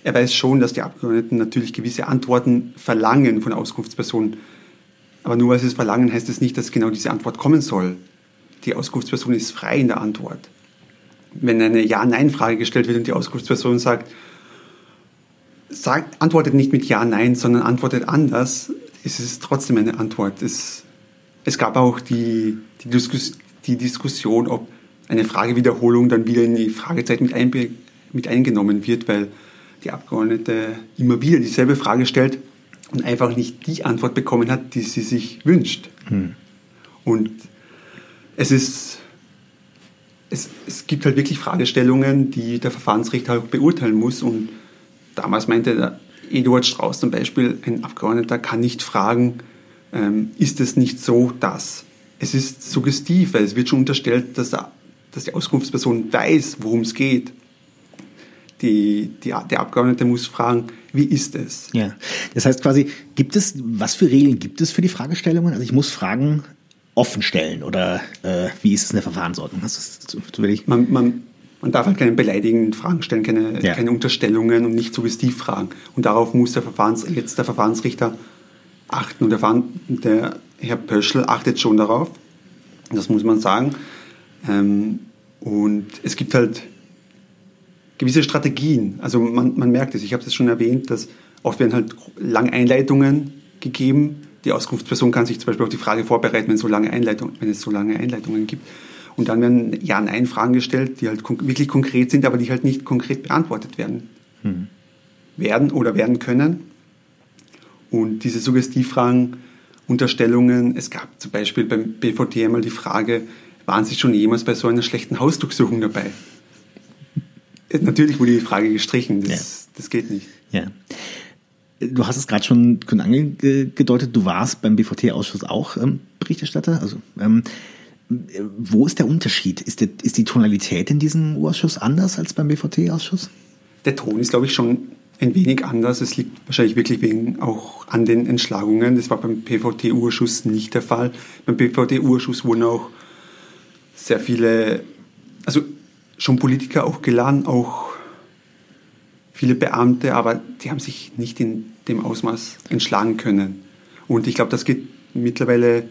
er weiß schon, dass die Abgeordneten natürlich gewisse Antworten verlangen von der Auskunftsperson. Aber nur weil sie es verlangen, heißt es nicht, dass genau diese Antwort kommen soll. Die Auskunftsperson ist frei in der Antwort wenn eine Ja-Nein-Frage gestellt wird und die Auskunftsperson sagt, sagt, antwortet nicht mit Ja, Nein, sondern antwortet anders, ist es trotzdem eine Antwort. Es, es gab auch die, die, Diskus, die Diskussion, ob eine Fragewiederholung dann wieder in die Fragezeit mit, ein, mit eingenommen wird, weil die Abgeordnete immer wieder dieselbe Frage stellt und einfach nicht die Antwort bekommen hat, die sie sich wünscht. Hm. Und es ist es, es gibt halt wirklich Fragestellungen, die der Verfahrensrichter auch beurteilen muss. Und damals meinte der Eduard Strauß zum Beispiel, ein Abgeordneter kann nicht fragen, ähm, ist es nicht so, dass. Es ist suggestiv, weil es wird schon unterstellt, dass, er, dass die Auskunftsperson weiß, worum es geht. Die, die, der Abgeordnete muss fragen, wie ist es? Ja, das heißt quasi, gibt es, was für Regeln gibt es für die Fragestellungen? Also ich muss Fragen offen stellen oder äh, wie ist es in der Verfahrensordnung? Das ist, das man, man, man darf halt keine beleidigenden Fragen stellen, keine, ja. keine Unterstellungen und nicht suggestiv fragen. Und darauf muss der Verfahrens, jetzt der Verfahrensrichter achten. Und der, der Herr Pöschl achtet schon darauf. Das muss man sagen. Ähm, und es gibt halt gewisse Strategien. Also man, man merkt es, ich habe es schon erwähnt, dass oft werden halt lange Einleitungen gegeben, die Auskunftsperson kann sich zum Beispiel auf die Frage vorbereiten, wenn, so lange Einleitung, wenn es so lange Einleitungen gibt. Und dann werden Ja-Nein-Fragen gestellt, die halt wirklich konkret sind, aber die halt nicht konkret beantwortet werden. Hm. Werden oder werden können. Und diese Suggestivfragen, Unterstellungen, es gab zum Beispiel beim BVT einmal die Frage, waren Sie schon jemals bei so einer schlechten Hausdurchsuchung dabei? Natürlich wurde die Frage gestrichen, das, ja. das geht nicht. Ja. Du hast es gerade schon angedeutet, du warst beim BVT-Ausschuss auch ähm, Berichterstatter. Also, ähm, wo ist der Unterschied? Ist, der, ist die Tonalität in diesem Ausschuss anders als beim BVT-Ausschuss? Der Ton ist, glaube ich, schon ein wenig anders. Es liegt wahrscheinlich wirklich wegen auch an den Entschlagungen. Das war beim BVT-Urschuss nicht der Fall. Beim BVT-Urschuss wurden auch sehr viele, also schon Politiker auch geladen, auch viele Beamte, aber die haben sich nicht in dem Ausmaß entschlagen können. Und ich glaube, das geht mittlerweile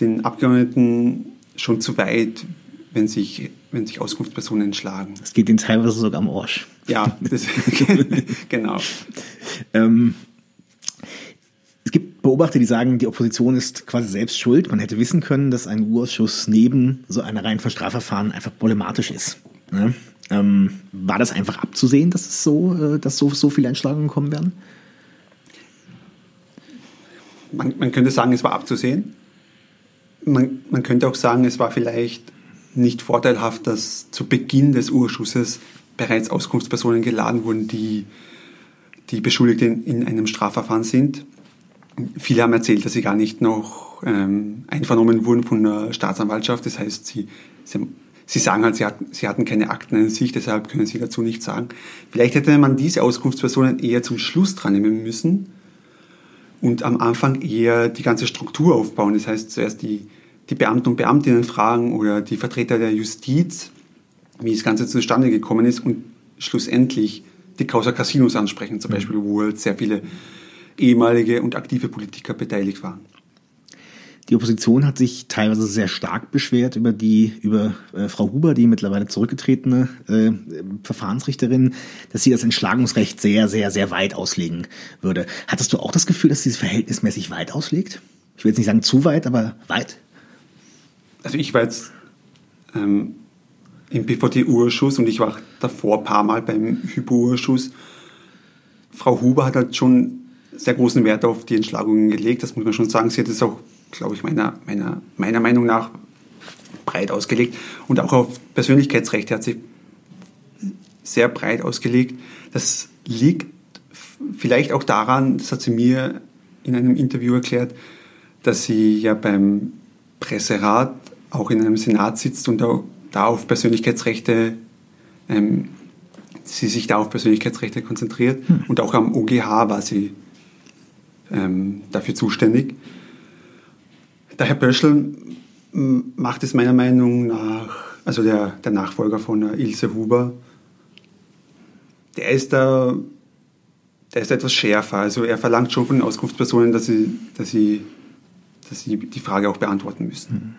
den Abgeordneten schon zu weit, wenn sich, wenn sich Auskunftspersonen entschlagen. Es geht ihnen teilweise sogar am Arsch. Ja, das, genau. Ähm, es gibt Beobachter, die sagen, die Opposition ist quasi selbst schuld. Man hätte wissen können, dass ein U-Ausschuss neben so einer Reihe von Strafverfahren einfach problematisch ist. Ne? Ähm, war das einfach abzusehen, dass es so, äh, dass so, so viele Entschlagungen kommen werden? Man, man könnte sagen, es war abzusehen. Man, man könnte auch sagen, es war vielleicht nicht vorteilhaft, dass zu Beginn des Urschusses bereits Auskunftspersonen geladen wurden, die, die Beschuldigte in, in einem Strafverfahren sind. Viele haben erzählt, dass sie gar nicht noch ähm, einvernommen wurden von der Staatsanwaltschaft. Das heißt, sie, sie haben Sie sagen halt, sie hatten, sie hatten keine Akten in sich, deshalb können Sie dazu nichts sagen. Vielleicht hätte man diese Auskunftspersonen eher zum Schluss dran nehmen müssen und am Anfang eher die ganze Struktur aufbauen. Das heißt, zuerst die, die Beamten und Beamtinnen fragen oder die Vertreter der Justiz, wie das Ganze zustande gekommen ist und schlussendlich die Causa Casinos ansprechen, zum mhm. Beispiel, wo halt sehr viele ehemalige und aktive Politiker beteiligt waren. Die Opposition hat sich teilweise sehr stark beschwert über die, über äh, Frau Huber, die mittlerweile zurückgetretene äh, Verfahrensrichterin, dass sie das Entschlagungsrecht sehr, sehr, sehr weit auslegen würde. Hattest du auch das Gefühl, dass sie es verhältnismäßig weit auslegt? Ich will jetzt nicht sagen zu weit, aber weit? Also ich war jetzt ähm, im BVT-Urschuss und ich war davor ein paar Mal beim Hypo-Urschuss. Frau Huber hat halt schon sehr großen Wert auf die Entschlagungen gelegt, das muss man schon sagen. Sie hat es auch glaube ich, meiner, meiner, meiner Meinung nach breit ausgelegt. Und auch auf Persönlichkeitsrechte hat sie sehr breit ausgelegt. Das liegt vielleicht auch daran, das hat sie mir in einem Interview erklärt, dass sie ja beim Presserat auch in einem Senat sitzt und da auf Persönlichkeitsrechte, ähm, sie sich da auf Persönlichkeitsrechte konzentriert. Hm. Und auch am OGH war sie ähm, dafür zuständig. Der Herr Böschel macht es meiner Meinung nach, also der, der Nachfolger von Ilse Huber, der ist da, der ist etwas schärfer. Also er verlangt schon von den Auskunftspersonen, dass sie, dass sie, dass sie die Frage auch beantworten müssen.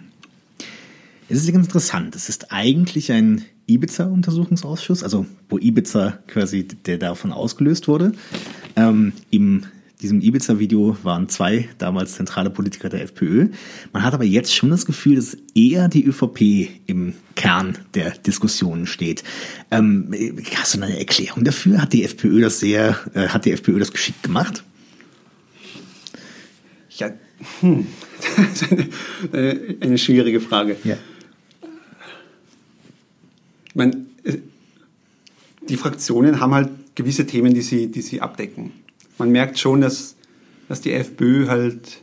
Es ist ganz interessant. Es ist eigentlich ein Ibiza-Untersuchungsausschuss, also wo Ibiza quasi der davon ausgelöst wurde. Ähm, Im diesem Ibiza-Video waren zwei damals zentrale Politiker der FPÖ. Man hat aber jetzt schon das Gefühl, dass eher die ÖVP im Kern der Diskussionen steht. Ähm, hast du eine Erklärung dafür? Hat die FPÖ das sehr, äh, hat die FPÖ das geschickt gemacht? Ja, hm. das ist eine, eine schwierige Frage. Ja. Ich meine, die Fraktionen haben halt gewisse Themen, die sie, die sie abdecken. Man merkt schon, dass, dass die FPÖ halt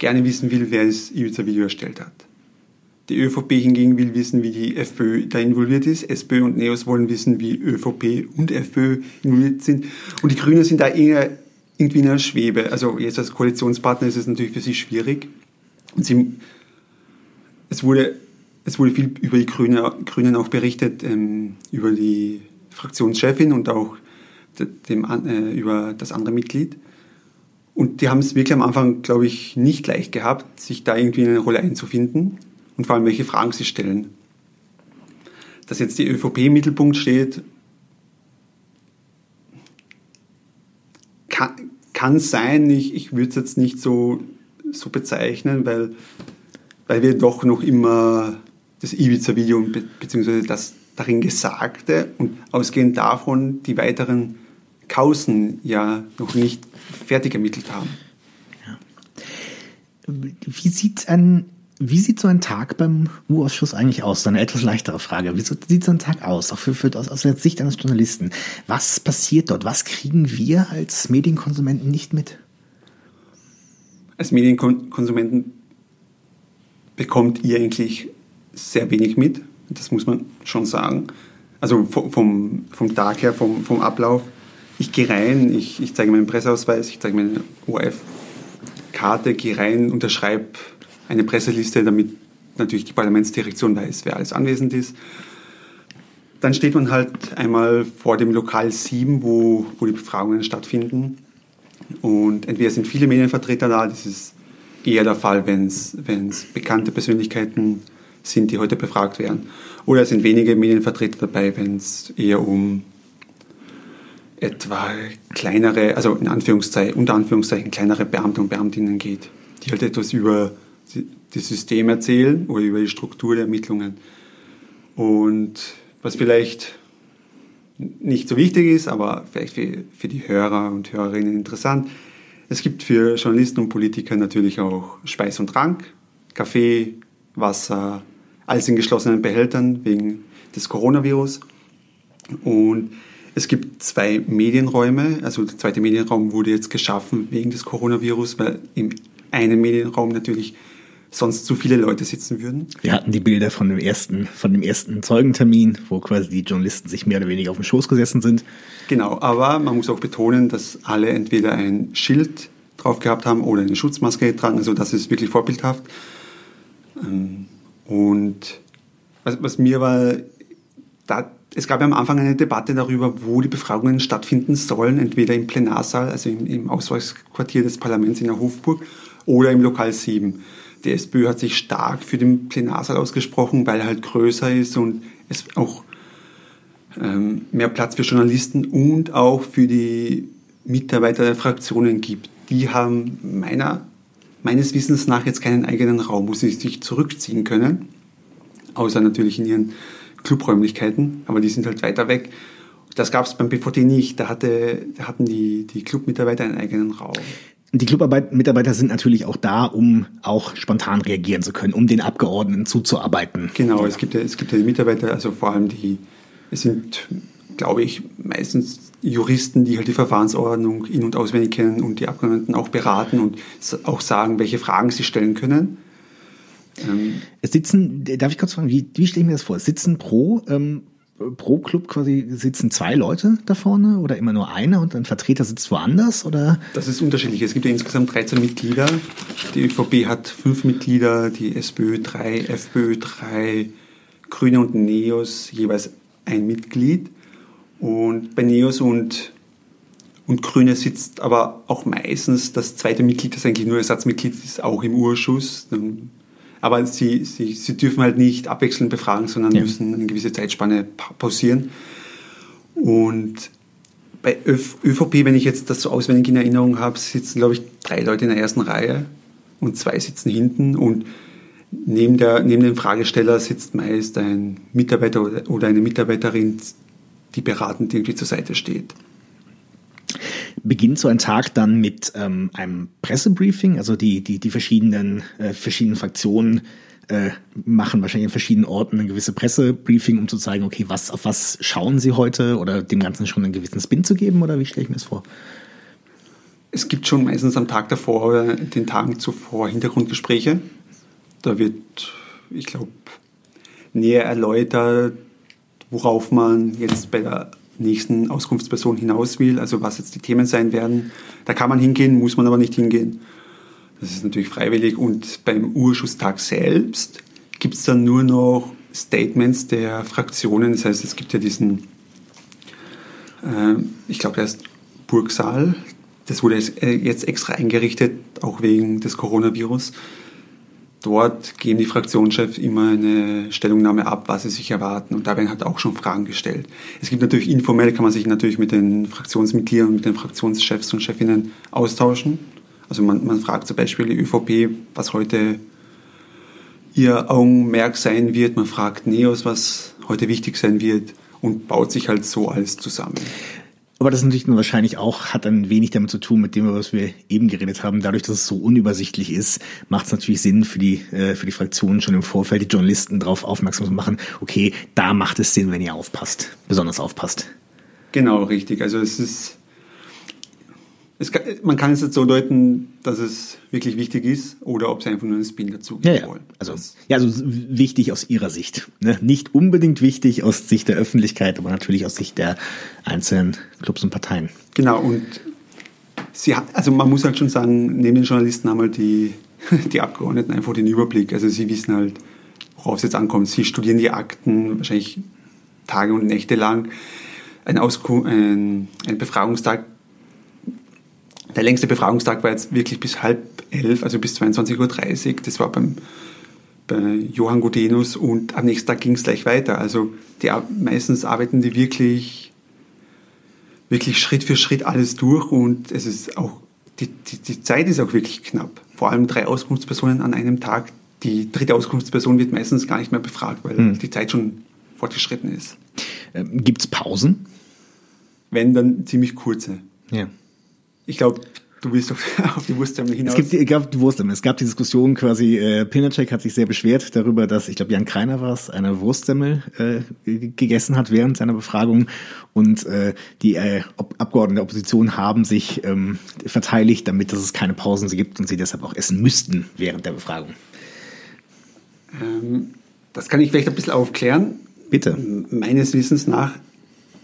gerne wissen will, wer das Ibiza-Video erstellt hat. Die ÖVP hingegen will wissen, wie die FPÖ da involviert ist. SPÖ und NEOS wollen wissen, wie ÖVP und FPÖ involviert sind. Und die Grünen sind da eher irgendwie in der Schwebe. Also jetzt als Koalitionspartner ist es natürlich für sie schwierig. Und sie, es, wurde, es wurde viel über die Grüne, Grünen auch berichtet, ähm, über die Fraktionschefin und auch dem, äh, über das andere Mitglied. Und die haben es wirklich am Anfang, glaube ich, nicht leicht gehabt, sich da irgendwie in eine Rolle einzufinden und vor allem, welche Fragen sie stellen. Dass jetzt die ÖVP im Mittelpunkt steht, kann, kann sein, ich, ich würde es jetzt nicht so, so bezeichnen, weil, weil wir doch noch immer das Ibiza-Video beziehungsweise das darin Gesagte und ausgehend davon die weiteren Kausen ja noch nicht fertig ermittelt haben. Ja. Wie sieht ein wie sieht so ein Tag beim U-Ausschuss eigentlich aus? So eine etwas leichtere Frage. Wie sieht so ein Tag aus, auch für, für aus, aus der Sicht eines Journalisten? Was passiert dort? Was kriegen wir als Medienkonsumenten nicht mit? Als Medienkonsumenten bekommt ihr eigentlich sehr wenig mit. Das muss man schon sagen. Also vom, vom Tag her, vom, vom Ablauf. Ich gehe rein, ich, ich zeige meinen Presseausweis, ich zeige meine ORF-Karte, gehe rein, unterschreibe eine Presseliste, damit natürlich die Parlamentsdirektion weiß, wer alles anwesend ist. Dann steht man halt einmal vor dem Lokal 7, wo, wo die Befragungen stattfinden. Und entweder sind viele Medienvertreter da, das ist eher der Fall, wenn es bekannte Persönlichkeiten sind, die heute befragt werden. Oder es sind wenige Medienvertreter dabei, wenn es eher um etwa kleinere, also in Anführungszeichen, unter Anführungszeichen kleinere Beamte und Beamtinnen geht, die halt etwas über das System erzählen oder über die Struktur der Ermittlungen. Und was vielleicht nicht so wichtig ist, aber vielleicht für, für die Hörer und Hörerinnen interessant, es gibt für Journalisten und Politiker natürlich auch Speis und Trank, Kaffee, Wasser, alles in geschlossenen Behältern wegen des Coronavirus. Und es gibt zwei Medienräume, also der zweite Medienraum wurde jetzt geschaffen wegen des Coronavirus, weil im einen Medienraum natürlich sonst zu viele Leute sitzen würden. Wir hatten die Bilder von dem ersten, von dem ersten Zeugentermin, wo quasi die Journalisten sich mehr oder weniger auf dem Schoß gesessen sind. Genau, aber man muss auch betonen, dass alle entweder ein Schild drauf gehabt haben oder eine Schutzmaske tragen, also das ist wirklich vorbildhaft. Ähm, und was, was mir war, da, es gab ja am Anfang eine Debatte darüber, wo die Befragungen stattfinden sollen, entweder im Plenarsaal, also im, im Auswahlquartier des Parlaments in der Hofburg oder im Lokal 7. Die SPÖ hat sich stark für den Plenarsaal ausgesprochen, weil er halt größer ist und es auch ähm, mehr Platz für Journalisten und auch für die Mitarbeiter der Fraktionen gibt. Die haben meiner, meines Wissens nach jetzt keinen eigenen Raum, wo sie sich zurückziehen können, außer natürlich in ihren Clubräumlichkeiten, aber die sind halt weiter weg. Das gab es beim BVT nicht. Da, hatte, da hatten die, die Clubmitarbeiter einen eigenen Raum. Die Clubmitarbeiter sind natürlich auch da, um auch spontan reagieren zu können, um den Abgeordneten zuzuarbeiten. Genau, es gibt ja, es gibt ja die Mitarbeiter, also vor allem die, es sind, glaube ich, meistens Juristen, die halt die Verfahrensordnung in- und auswendig kennen und die Abgeordneten auch beraten und auch sagen, welche Fragen sie stellen können. Ähm, es sitzen, darf ich kurz fragen, wie, wie stelle ich mir das vor? Es sitzen pro ähm, pro Club quasi sitzen zwei Leute da vorne oder immer nur einer und ein Vertreter sitzt woanders oder? Das ist unterschiedlich. Es gibt ja insgesamt 13 Mitglieder. Die ÖVP hat fünf Mitglieder, die SPÖ drei, FPÖ drei, Grüne und Neos jeweils ein Mitglied. Und bei Neos und, und Grüne sitzt aber auch meistens das zweite Mitglied, das eigentlich nur Ersatzmitglied ist, auch im Urschuss. Dann aber sie, sie, sie dürfen halt nicht abwechselnd befragen, sondern ja. müssen eine gewisse Zeitspanne pausieren. Und bei ÖVP, wenn ich jetzt das so auswendig in Erinnerung habe, sitzen, glaube ich, drei Leute in der ersten Reihe und zwei sitzen hinten und neben, der, neben dem Fragesteller sitzt meist ein Mitarbeiter oder eine Mitarbeiterin, die beratend irgendwie zur Seite steht beginnt so ein Tag dann mit ähm, einem Pressebriefing, also die, die, die verschiedenen, äh, verschiedenen Fraktionen äh, machen wahrscheinlich an verschiedenen Orten eine gewisse Pressebriefing, um zu zeigen, okay, was auf was schauen Sie heute oder dem Ganzen schon einen gewissen Spin zu geben oder wie stelle ich mir das vor? Es gibt schon meistens am Tag davor oder den Tagen zuvor Hintergrundgespräche. Da wird, ich glaube, näher erläutert, worauf man jetzt bei der nächsten Auskunftsperson hinaus will, also was jetzt die Themen sein werden. Da kann man hingehen, muss man aber nicht hingehen. Das ist natürlich freiwillig. Und beim Urschusstag selbst gibt es dann nur noch Statements der Fraktionen. Das heißt, es gibt ja diesen, äh, ich glaube, der ist Burgsaal. Das wurde äh, jetzt extra eingerichtet, auch wegen des Coronavirus. Dort geben die Fraktionschefs immer eine Stellungnahme ab, was sie sich erwarten. Und da werden halt auch schon Fragen gestellt. Es gibt natürlich informell, kann man sich natürlich mit den Fraktionsmitgliedern, mit den Fraktionschefs und Chefinnen austauschen. Also man, man fragt zum Beispiel die ÖVP, was heute ihr Augenmerk sein wird. Man fragt NEOS, was heute wichtig sein wird und baut sich halt so alles zusammen. Aber das ist natürlich wahrscheinlich auch, hat ein wenig damit zu tun, mit dem, was wir eben geredet haben. Dadurch, dass es so unübersichtlich ist, macht es natürlich Sinn für die, äh, für die Fraktionen schon im Vorfeld, die Journalisten darauf aufmerksam zu machen, okay, da macht es Sinn, wenn ihr aufpasst, besonders aufpasst. Genau, richtig. Also es ist, kann, man kann es jetzt so deuten, dass es wirklich wichtig ist oder ob sie einfach nur einen Spin dazu ja, ja. wollen. Also, ja, also wichtig aus ihrer Sicht. Ne? Nicht unbedingt wichtig aus Sicht der Öffentlichkeit, aber natürlich aus Sicht der einzelnen Clubs und Parteien. Genau, und sie hat, also man muss halt schon sagen, neben den Journalisten haben halt die, die Abgeordneten einfach den Überblick. Also sie wissen halt, worauf es jetzt ankommt. Sie studieren die Akten wahrscheinlich Tage und Nächte lang. Ein, Ausku ein, ein Befragungstag der längste Befragungstag war jetzt wirklich bis halb elf, also bis 22.30 Uhr. Das war beim, bei Johann Gudenus und am nächsten Tag ging es gleich weiter. Also die, meistens arbeiten die wirklich, wirklich Schritt für Schritt alles durch und es ist auch, die, die, die Zeit ist auch wirklich knapp. Vor allem drei Auskunftspersonen an einem Tag. Die dritte Auskunftsperson wird meistens gar nicht mehr befragt, weil hm. die Zeit schon fortgeschritten ist. Ähm, Gibt es Pausen? Wenn, dann ziemlich kurze. Ja. Ich glaube, du willst auf, auf die Wurstsemmel hinaus. Es, gibt, gab die Wurstsemmel. Es gab die Diskussion quasi, äh, Pinacek hat sich sehr beschwert darüber, dass, ich glaube, Jan Kreiner war es, eine Wurstsemmel äh, gegessen hat während seiner Befragung. Und äh, die äh, Abgeordneten der Opposition haben sich ähm, verteidigt, damit dass es keine Pausen gibt und sie deshalb auch essen müssten während der Befragung. Ähm, das kann ich vielleicht ein bisschen aufklären. Bitte. Meines Wissens nach,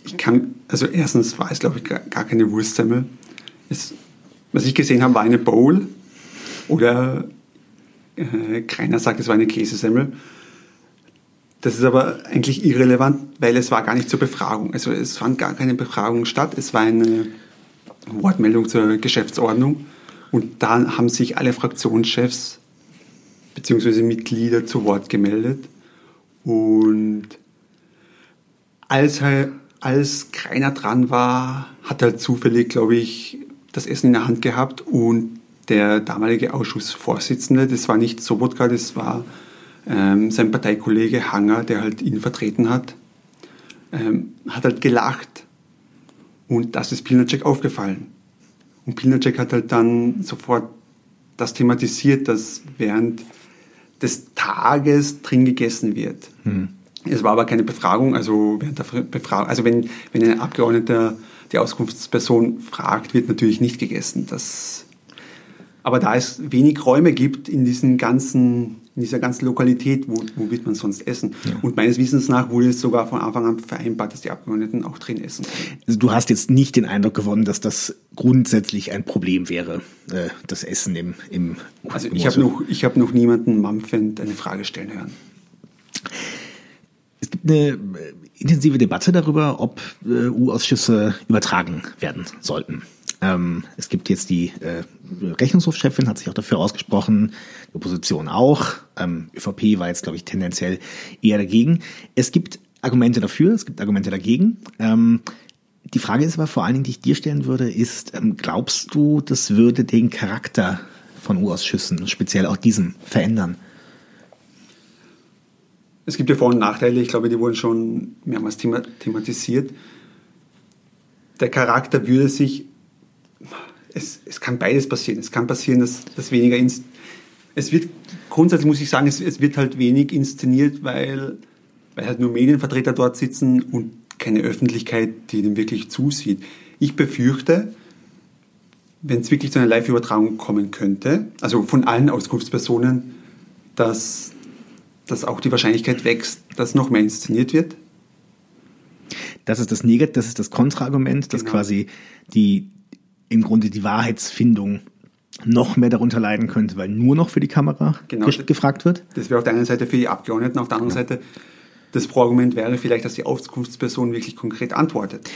ich kann, also erstens war es, glaube ich, gar keine Wurstsemmel. Es, was ich gesehen habe, war eine Bowl oder äh, keiner sagt, es war eine Käsesemmel. Das ist aber eigentlich irrelevant, weil es war gar nicht zur Befragung. Also es fand gar keine Befragung statt. Es war eine Wortmeldung zur Geschäftsordnung. Und da haben sich alle Fraktionschefs bzw. Mitglieder zu Wort gemeldet. Und als, als keiner dran war, hat er zufällig, glaube ich, das Essen in der Hand gehabt und der damalige Ausschussvorsitzende, das war nicht Sobotka, das war ähm, sein Parteikollege Hanger, der halt ihn vertreten hat, ähm, hat halt gelacht und das ist Pilnacek aufgefallen. Und Pilnacek hat halt dann sofort das thematisiert, dass während des Tages drin gegessen wird. Hm. Es war aber keine Befragung, also während der Befragung, also wenn, wenn ein Abgeordneter die Auskunftsperson fragt, wird natürlich nicht gegessen. Das, aber da es wenig Räume gibt in diesen ganzen in dieser ganzen Lokalität, wo, wo wird man sonst essen? Ja. Und meines Wissens nach wurde es sogar von Anfang an vereinbart, dass die Abgeordneten auch drin essen. Also du hast jetzt nicht den Eindruck gewonnen, dass das grundsätzlich ein Problem wäre, äh, das Essen im, im Also ich habe noch, ich noch niemanden mampfend eine Frage stellen hören. Es gibt eine intensive Debatte darüber, ob äh, U-Ausschüsse übertragen werden sollten. Ähm, es gibt jetzt die äh, Rechnungshofchefin, hat sich auch dafür ausgesprochen, die Opposition auch. Ähm, ÖVP war jetzt, glaube ich, tendenziell eher dagegen. Es gibt Argumente dafür, es gibt Argumente dagegen. Ähm, die Frage ist aber vor allen Dingen, die ich dir stellen würde, ist, ähm, glaubst du, das würde den Charakter von U-Ausschüssen, speziell auch diesen, verändern? Es gibt ja Vor- und Nachteile, ich glaube, die wurden schon mehrmals thematisiert. Der Charakter würde sich, es, es kann beides passieren. Es kann passieren, dass, dass weniger, ins, es wird grundsätzlich muss ich sagen, es, es wird halt wenig inszeniert, weil, weil halt nur Medienvertreter dort sitzen und keine Öffentlichkeit, die dem wirklich zusieht. Ich befürchte, wenn es wirklich zu einer Live-Übertragung kommen könnte, also von allen Auskunftspersonen, dass, dass auch die Wahrscheinlichkeit wächst, dass noch mehr inszeniert wird. Das ist das Negat, das ist das Kontraargument, dass genau. quasi die im Grunde die Wahrheitsfindung noch mehr darunter leiden könnte, weil nur noch für die Kamera genau, gefragt wird. Das wäre auf der einen Seite für die Abgeordneten, auf der anderen ja. Seite das Pro-Argument wäre vielleicht, dass die Auskunftsperson wirklich konkret antwortet.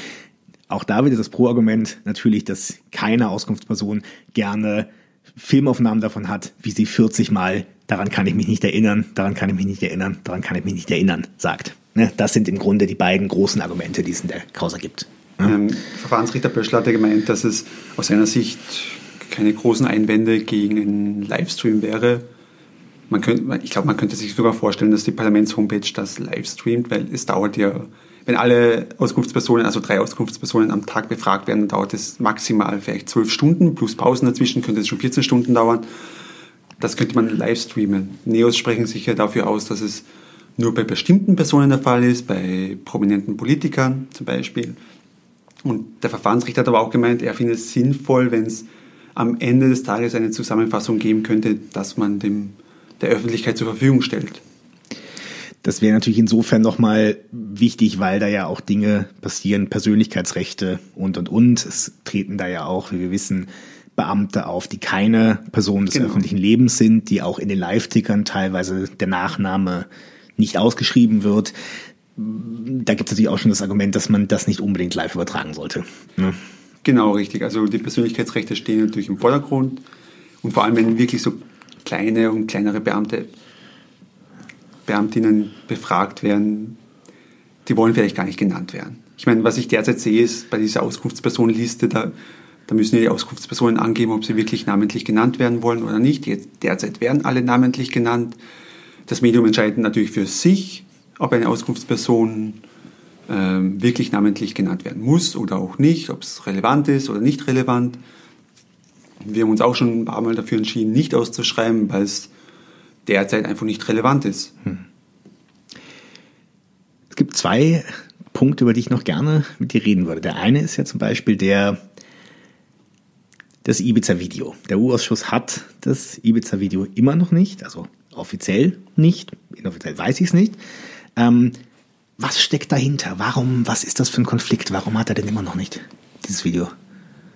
Auch da wieder das Pro-Argument natürlich, dass keine Auskunftsperson gerne Filmaufnahmen davon hat, wie sie 40 Mal, daran kann ich mich nicht erinnern, daran kann ich mich nicht erinnern, daran kann ich mich nicht erinnern, sagt. Ne? Das sind im Grunde die beiden großen Argumente, die es in der Causa gibt. Ähm, Verfahrensrichter Böschler hat ja gemeint, dass es aus seiner Sicht keine großen Einwände gegen einen Livestream wäre. Man könnte, ich glaube, man könnte sich sogar vorstellen, dass die Parlaments-Homepage das livestreamt, weil es dauert ja wenn alle Auskunftspersonen, also drei Auskunftspersonen am Tag befragt werden, dauert es maximal vielleicht zwölf Stunden, plus Pausen dazwischen könnte es schon 14 Stunden dauern. Das könnte man live streamen. Neos sprechen sich ja dafür aus, dass es nur bei bestimmten Personen der Fall ist, bei prominenten Politikern zum Beispiel. Und der Verfahrensrichter hat aber auch gemeint, er findet es sinnvoll, wenn es am Ende des Tages eine Zusammenfassung geben könnte, dass man dem der Öffentlichkeit zur Verfügung stellt. Das wäre natürlich insofern nochmal wichtig, weil da ja auch Dinge passieren, Persönlichkeitsrechte und, und, und. Es treten da ja auch, wie wir wissen, Beamte auf, die keine Personen des genau. öffentlichen Lebens sind, die auch in den Live-Tickern teilweise der Nachname nicht ausgeschrieben wird. Da gibt es natürlich auch schon das Argument, dass man das nicht unbedingt live übertragen sollte. Ne? Genau, richtig. Also die Persönlichkeitsrechte stehen natürlich im Vordergrund. Und vor allem, wenn wirklich so kleine und kleinere Beamte Beamtinnen befragt werden, die wollen vielleicht gar nicht genannt werden. Ich meine, was ich derzeit sehe, ist bei dieser Auskunftspersonenliste, da, da müssen die Auskunftspersonen angeben, ob sie wirklich namentlich genannt werden wollen oder nicht. Jetzt, derzeit werden alle namentlich genannt. Das Medium entscheidet natürlich für sich, ob eine Auskunftsperson ähm, wirklich namentlich genannt werden muss oder auch nicht, ob es relevant ist oder nicht relevant. Wir haben uns auch schon ein paar Mal dafür entschieden, nicht auszuschreiben, weil es derzeit einfach nicht relevant ist. Hm. Es gibt zwei Punkte, über die ich noch gerne mit dir reden würde. Der eine ist ja zum Beispiel der das Ibiza-Video. Der U-Ausschuss hat das Ibiza-Video immer noch nicht, also offiziell nicht, inoffiziell weiß ich es nicht. Ähm, was steckt dahinter? Warum, was ist das für ein Konflikt? Warum hat er denn immer noch nicht dieses Video?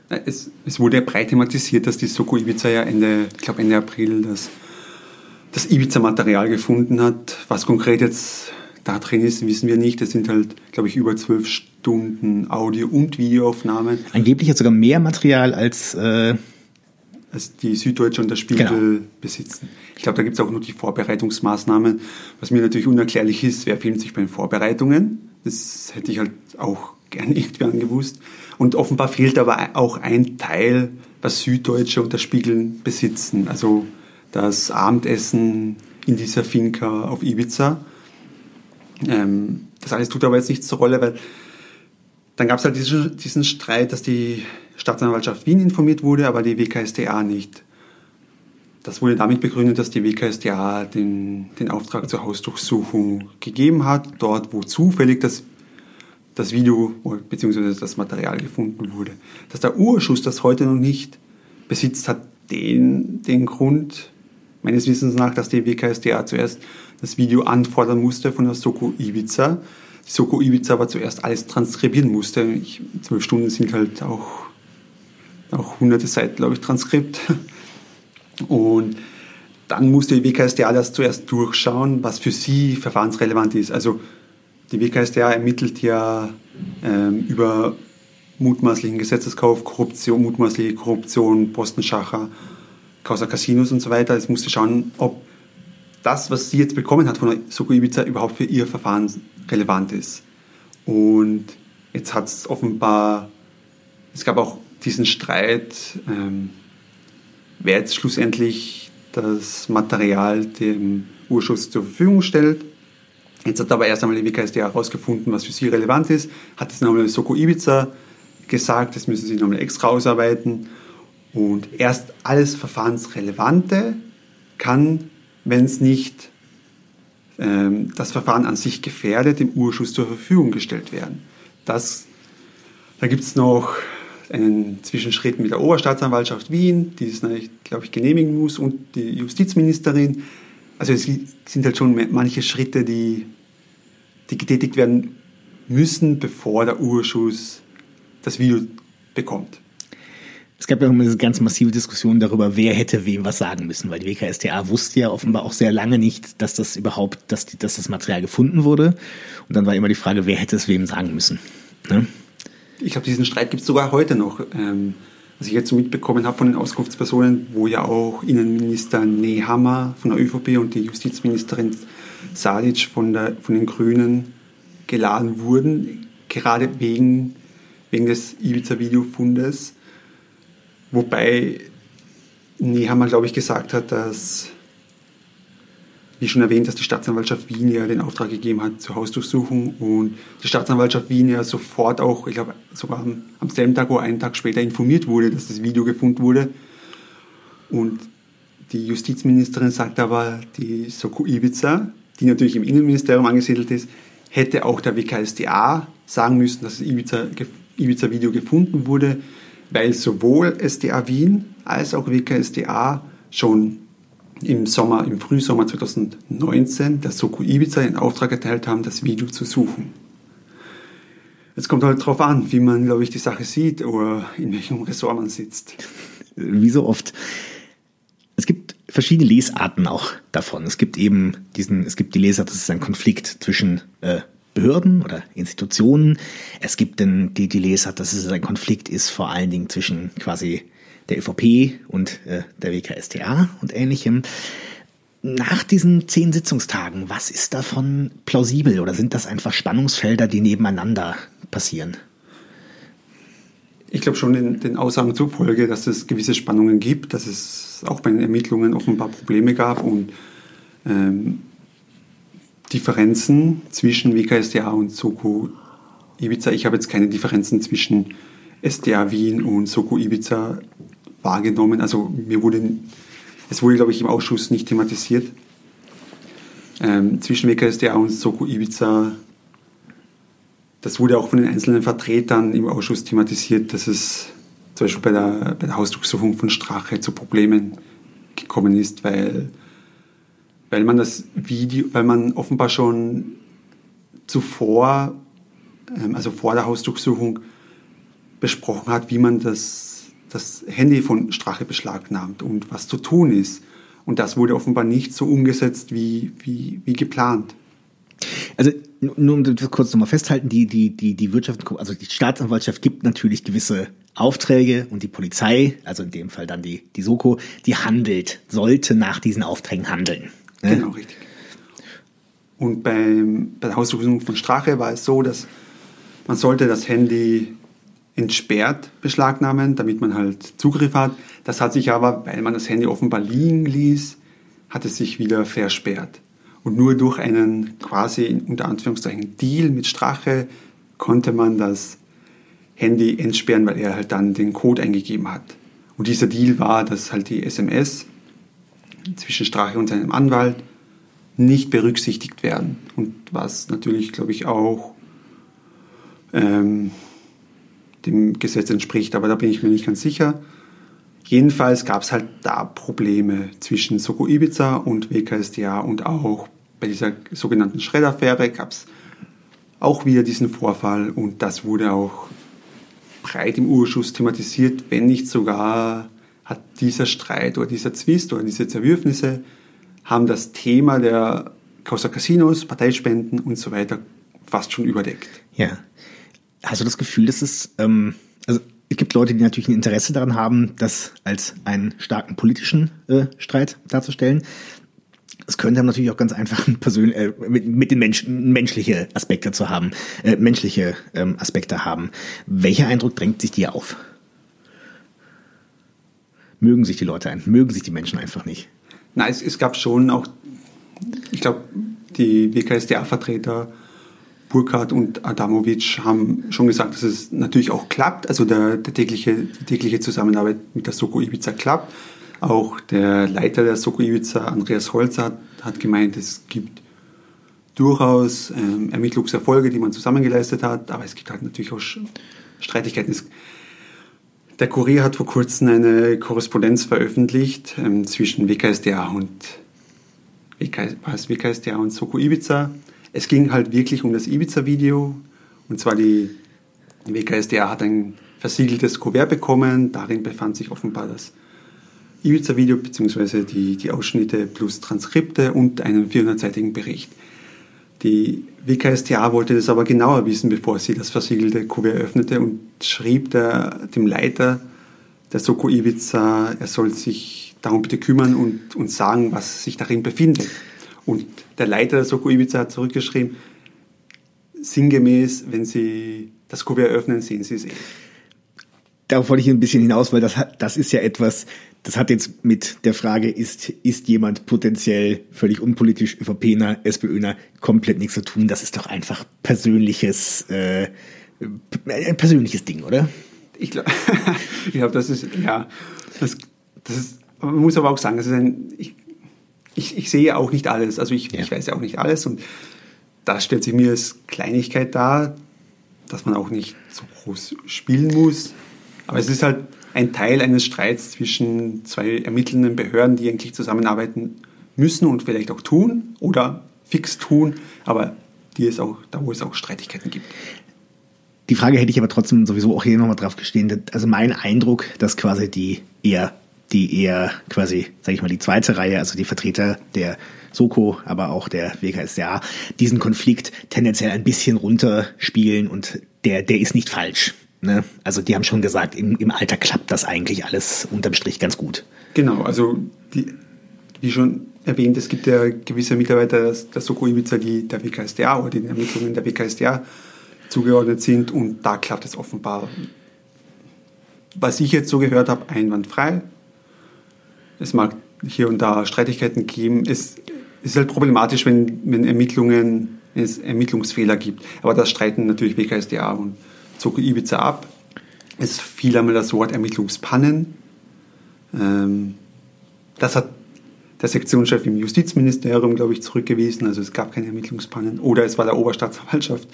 Es, es wurde ja breit thematisiert, dass die Soko Ibiza ja Ende, ich glaube Ende April das das Ibiza-Material gefunden hat. Was konkret jetzt da drin ist, wissen wir nicht. Das sind halt, glaube ich, über zwölf Stunden Audio- und Videoaufnahmen. Angeblich hat sogar mehr Material als, äh als die Süddeutsche und der Spiegel genau. besitzen. Ich glaube, da gibt es auch nur die Vorbereitungsmaßnahmen. Was mir natürlich unerklärlich ist, wer filmt sich bei den Vorbereitungen? Das hätte ich halt auch gerne irgendwie angewusst. Und offenbar fehlt aber auch ein Teil, was Süddeutsche und der Spiegel besitzen. Also das Abendessen in dieser Finca auf Ibiza. Ähm, das alles tut aber jetzt nichts zur Rolle, weil dann gab es halt diesen, diesen Streit, dass die Staatsanwaltschaft Wien informiert wurde, aber die WKSDA nicht. Das wurde damit begründet, dass die WKSDA den, den Auftrag zur Hausdurchsuchung gegeben hat, dort wo zufällig das, das Video bzw. das Material gefunden wurde. Dass der Urschuss das heute noch nicht besitzt, hat den, den Grund, meines Wissens nach, dass die WKSDA zuerst das Video anfordern musste von der Soko Ibiza. Die Soko Ibiza aber zuerst alles transkribieren musste. Ich, zwölf Stunden sind halt auch, auch hunderte Seiten, glaube ich, Transkript. Und dann musste die WKSDA das zuerst durchschauen, was für sie verfahrensrelevant ist. Also die WKSDA ermittelt ja ähm, über mutmaßlichen Gesetzeskauf, Korruption, mutmaßliche Korruption, Postenschacher Causa Casinos und so weiter. Es musste schauen, ob das, was sie jetzt bekommen hat von Soko Ibiza, überhaupt für ihr Verfahren relevant ist. Und jetzt hat es offenbar, es gab auch diesen Streit, ähm, wer jetzt schlussendlich das Material dem Urschuss zur Verfügung stellt. Jetzt hat aber erst einmal die WKSD herausgefunden, was für sie relevant ist, hat es nochmal Soko Ibiza gesagt, das müssen sie nochmal extra ausarbeiten und erst alles Verfahrensrelevante kann wenn es nicht ähm, das Verfahren an sich gefährdet, dem Urschuss zur Verfügung gestellt werden. Das, da gibt es noch einen Zwischenschritt mit der Oberstaatsanwaltschaft Wien, die das, glaube ich, genehmigen muss, und die Justizministerin. Also es sind halt schon manche Schritte, die, die getätigt werden müssen, bevor der Urschuss das Video bekommt. Es gab ja auch eine ganz massive Diskussion darüber, wer hätte wem was sagen müssen, weil die WKStA wusste ja offenbar auch sehr lange nicht, dass das überhaupt, dass, die, dass das Material gefunden wurde. Und dann war immer die Frage, wer hätte es wem sagen müssen. Ne? Ich glaube, diesen Streit gibt es sogar heute noch. Ähm, was ich jetzt so mitbekommen habe von den Auskunftspersonen, wo ja auch Innenminister Nehammer von der ÖVP und die Justizministerin Sadic von, der, von den Grünen geladen wurden, gerade wegen, wegen des Ibiza-Videofundes. Wobei Nehammer, glaube ich, gesagt hat, dass, wie schon erwähnt, dass die Staatsanwaltschaft Wien ja den Auftrag gegeben hat zur Hausdurchsuchung und die Staatsanwaltschaft Wien ja sofort auch, ich glaube sogar am, am selben Tag oder einen Tag später informiert wurde, dass das Video gefunden wurde. Und die Justizministerin sagt aber, die Soko Ibiza, die natürlich im Innenministerium angesiedelt ist, hätte auch der WKSDA sagen müssen, dass das Ibiza-Video Ibiza gefunden wurde weil sowohl SDA Wien als auch WKSDA schon im Sommer, im Frühsommer 2019 der Soko Ibiza in Auftrag erteilt haben, das Video zu suchen. Es kommt halt darauf an, wie man, glaube ich, die Sache sieht oder in welchem Ressort man sitzt. Wie so oft. Es gibt verschiedene Lesarten auch davon. Es gibt eben diesen, es gibt die Lesart, das ist ein Konflikt zwischen äh, Behörden oder Institutionen. Es gibt dann die, die Lesart, dass es ein Konflikt ist, vor allen Dingen zwischen quasi der ÖVP und äh, der WKStA und ähnlichem. Nach diesen zehn Sitzungstagen, was ist davon plausibel oder sind das einfach Spannungsfelder, die nebeneinander passieren? Ich glaube schon den, den Aussagen zufolge, dass es gewisse Spannungen gibt, dass es auch bei den Ermittlungen offenbar Probleme gab und ähm, Differenzen zwischen WKSDA und Soko Ibiza. Ich habe jetzt keine Differenzen zwischen SDA Wien und Soko Ibiza wahrgenommen. Also mir wurde, es wurde, glaube ich, im Ausschuss nicht thematisiert. Ähm, zwischen WKSDA und Soko Ibiza, das wurde auch von den einzelnen Vertretern im Ausschuss thematisiert, dass es zum Beispiel bei der, bei der Hausdurchsuchung von Strache zu Problemen gekommen ist, weil weil man das Video, weil man offenbar schon zuvor, ähm, also vor der Hausdurchsuchung, besprochen hat, wie man das, das Handy von Strache beschlagnahmt und was zu tun ist. Und das wurde offenbar nicht so umgesetzt wie, wie, wie geplant. Also nur um das kurz nochmal festhalten, die, die, die, die Wirtschaft, also die Staatsanwaltschaft gibt natürlich gewisse Aufträge und die Polizei, also in dem Fall dann die, die Soko, die handelt, sollte nach diesen Aufträgen handeln. Ne? Genau, richtig. Und beim, bei der Hausdurchsuchung von Strache war es so, dass man sollte das Handy entsperrt beschlagnahmen, damit man halt Zugriff hat. Das hat sich aber, weil man das Handy offenbar liegen ließ, hat es sich wieder versperrt. Und nur durch einen quasi unter Anführungszeichen Deal mit Strache konnte man das Handy entsperren, weil er halt dann den Code eingegeben hat. Und dieser Deal war, dass halt die SMS zwischen Strache und seinem Anwalt nicht berücksichtigt werden. Und was natürlich, glaube ich, auch ähm, dem Gesetz entspricht, aber da bin ich mir nicht ganz sicher. Jedenfalls gab es halt da Probleme zwischen Soko Ibiza und WKSDA und auch bei dieser sogenannten Schreddaffäre gab es auch wieder diesen Vorfall und das wurde auch breit im Urschuss thematisiert, wenn nicht sogar hat dieser Streit oder dieser Zwist oder diese Zerwürfnisse haben das Thema der Causa Casinos, Parteispenden und so weiter fast schon überdeckt. Ja. Hast du das Gefühl, dass es, ähm, also es gibt Leute, die natürlich ein Interesse daran haben, das als einen starken politischen äh, Streit darzustellen. Es könnte aber natürlich auch ganz einfach äh, mit, mit den Menschen menschliche Aspekte zu haben, äh, menschliche ähm, Aspekte haben. Welcher Eindruck drängt sich dir auf? Mögen sich die Leute mögen sich die Menschen einfach nicht. Nein, es, es gab schon auch, ich glaube, die WKSDA-Vertreter Burkhardt und Adamovic haben schon gesagt, dass es natürlich auch klappt, also der, der tägliche, die tägliche Zusammenarbeit mit der Soko Ibiza klappt, Auch der Leiter der Soko Ibiza, Andreas Holzer, hat, hat gemeint, es gibt durchaus ähm, Ermittlungserfolge, die man zusammengeleistet hat, aber es gibt halt natürlich auch Streitigkeiten. Es, der Kurier hat vor kurzem eine Korrespondenz veröffentlicht ähm, zwischen WKSDA und WK, was, WKSDA und Soko Ibiza. Es ging halt wirklich um das Ibiza-Video. Und zwar die WKSDA hat ein versiegeltes Kuvert bekommen. Darin befand sich offenbar das Ibiza-Video bzw. Die, die Ausschnitte plus Transkripte und einen 400-seitigen Bericht. Die WKStA wollte das aber genauer wissen, bevor sie das versiegelte Kuvert öffnete und schrieb der, dem Leiter der Soko Ibiza, er soll sich darum bitte kümmern und, und sagen, was sich darin befindet. Und der Leiter der Soko Ibiza hat zurückgeschrieben, sinngemäß, wenn Sie das Kuvert öffnen, sehen Sie es eh. Darauf wollte ich ein bisschen hinaus, weil das, das ist ja etwas, das hat jetzt mit der Frage, ist, ist jemand potenziell völlig unpolitisch, ÖVPner, SPÖner, komplett nichts zu tun. Das ist doch einfach persönliches, äh, ein persönliches Ding, oder? Ich glaube, ich das ist, ja, das, das ist, man muss aber auch sagen, das ist ein, ich, ich, ich sehe auch nicht alles, also ich, ja. ich weiß ja auch nicht alles und das stellt sich mir als Kleinigkeit dar, dass man auch nicht so groß spielen muss. Aber es ist halt ein Teil eines Streits zwischen zwei ermittelnden Behörden, die eigentlich zusammenarbeiten müssen und vielleicht auch tun oder fix tun, aber die es auch, da wo es auch Streitigkeiten gibt. Die Frage hätte ich aber trotzdem sowieso auch hier nochmal drauf gestehen. Also mein Eindruck, dass quasi die eher, die eher quasi, sage ich mal, die zweite Reihe, also die Vertreter der Soko, aber auch der WKSDA, diesen Konflikt tendenziell ein bisschen runterspielen und der, der ist nicht falsch. Ne? Also die haben schon gesagt, im, im Alter klappt das eigentlich alles unterm Strich ganz gut. Genau, also die, wie schon erwähnt, es gibt ja gewisse Mitarbeiter der Soko Ibiza, die der WKSDA oder den Ermittlungen der WKSDA zugeordnet sind und da klappt es offenbar, was ich jetzt so gehört habe, einwandfrei. Es mag hier und da Streitigkeiten geben. Es ist halt problematisch, wenn, wenn Ermittlungen, wenn es Ermittlungsfehler gibt. Aber das streiten natürlich WKSDA und zog Ibiza ab. Es fiel einmal das Wort Ermittlungspannen. Ähm, das hat der Sektionschef im Justizministerium, glaube ich, zurückgewiesen. Also es gab keine Ermittlungspannen. Oder es war der Oberstaatsanwaltschaft,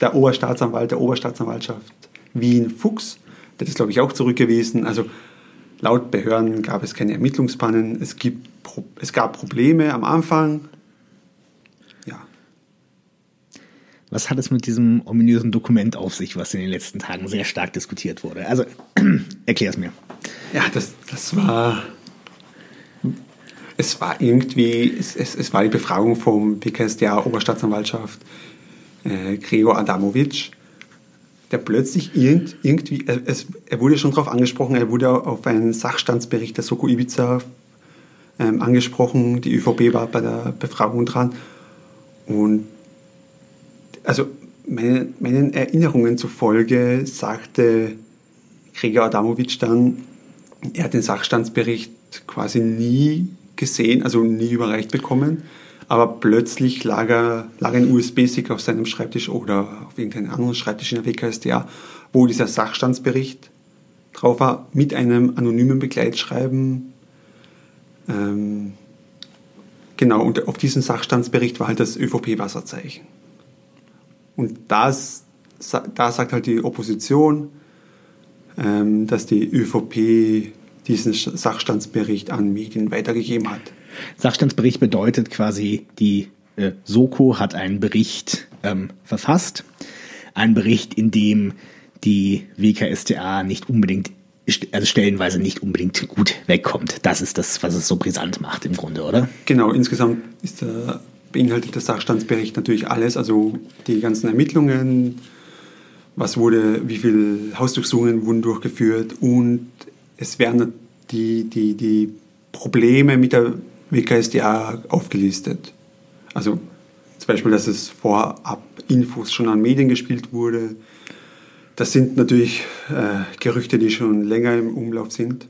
der Oberstaatsanwalt der Oberstaatsanwaltschaft Wien Fuchs. Der ist, glaube ich, auch zurückgewiesen. Also laut Behörden gab es keine Ermittlungspannen. Es, gibt, es gab Probleme am Anfang. Was hat es mit diesem ominösen Dokument auf sich, was in den letzten Tagen sehr stark diskutiert wurde? Also, erklär es mir. Ja, das, das war. Es war irgendwie, es, es, es war die Befragung vom BKSDA Oberstaatsanwaltschaft äh, Gregor Adamovic, der plötzlich irgend, irgendwie, es, er wurde schon darauf angesprochen, er wurde auf einen Sachstandsbericht der Soko Ibiza ähm, angesprochen, die ÖVP war bei der Befragung dran und also meine, meinen Erinnerungen zufolge sagte Gregor Adamovic dann, er hat den Sachstandsbericht quasi nie gesehen, also nie überreicht bekommen, aber plötzlich lag, er, lag ein USB-Stick auf seinem Schreibtisch oder auf irgendeinem anderen Schreibtisch in der WKSDA, wo dieser Sachstandsbericht drauf war, mit einem anonymen Begleitschreiben. Ähm, genau, und auf diesem Sachstandsbericht war halt das ÖVP-Wasserzeichen. Und das, da sagt halt die Opposition, ähm, dass die ÖVP diesen Sachstandsbericht an Medien weitergegeben hat. Sachstandsbericht bedeutet quasi, die äh, Soko hat einen Bericht ähm, verfasst. Ein Bericht, in dem die WKStA nicht unbedingt, also stellenweise nicht unbedingt gut wegkommt. Das ist das, was es so brisant macht im Grunde, oder? Genau, insgesamt ist der beinhaltet der Sachstandsbericht natürlich alles, also die ganzen Ermittlungen, was wurde, wie viele Hausdurchsuchungen wurden durchgeführt und es werden die, die, die Probleme mit der WKSDA aufgelistet. Also zum Beispiel, dass es vorab Infos schon an Medien gespielt wurde. Das sind natürlich äh, Gerüchte, die schon länger im Umlauf sind.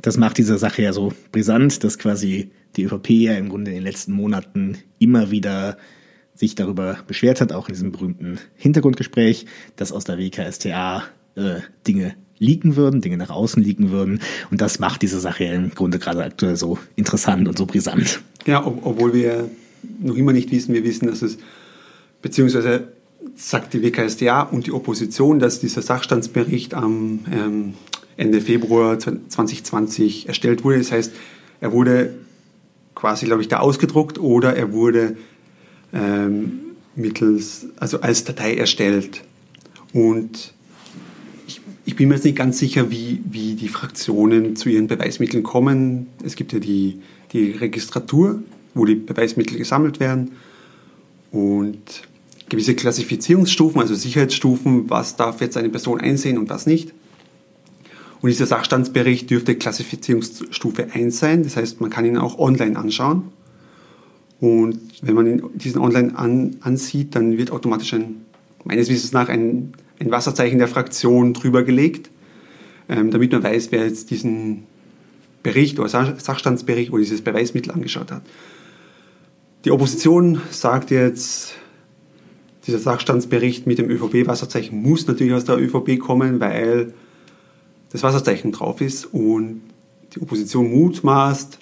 Das macht diese Sache ja so brisant, dass quasi die ÖVP ja im Grunde in den letzten Monaten immer wieder sich darüber beschwert hat, auch in diesem berühmten Hintergrundgespräch, dass aus der WKStA äh, Dinge liegen würden, Dinge nach außen liegen würden. Und das macht diese Sache im Grunde gerade aktuell so interessant und so brisant. Ja, ob, obwohl wir noch immer nicht wissen, wir wissen, dass es, beziehungsweise sagt die WKSDA und die Opposition, dass dieser Sachstandsbericht am ähm, Ende Februar 2020 erstellt wurde. Das heißt, er wurde quasi, glaube ich, da ausgedruckt oder er wurde ähm, mittels, also als Datei erstellt. Und ich, ich, bin mir jetzt nicht ganz sicher, wie, wie die Fraktionen zu ihren Beweismitteln kommen. Es gibt ja die, die Registratur, wo die Beweismittel gesammelt werden und gewisse Klassifizierungsstufen, also Sicherheitsstufen, was darf jetzt eine Person einsehen und was nicht. Und dieser Sachstandsbericht dürfte Klassifizierungsstufe 1 sein. Das heißt, man kann ihn auch online anschauen. Und wenn man diesen online an, ansieht, dann wird automatisch ein, meines Wissens nach, ein, ein Wasserzeichen der Fraktion drüber gelegt, ähm, damit man weiß, wer jetzt diesen Bericht oder Sachstandsbericht oder dieses Beweismittel angeschaut hat. Die Opposition sagt jetzt, dieser Sachstandsbericht mit dem ÖVP-Wasserzeichen muss natürlich aus der ÖVP kommen, weil das Wasserzeichen drauf ist und die Opposition mutmaßt,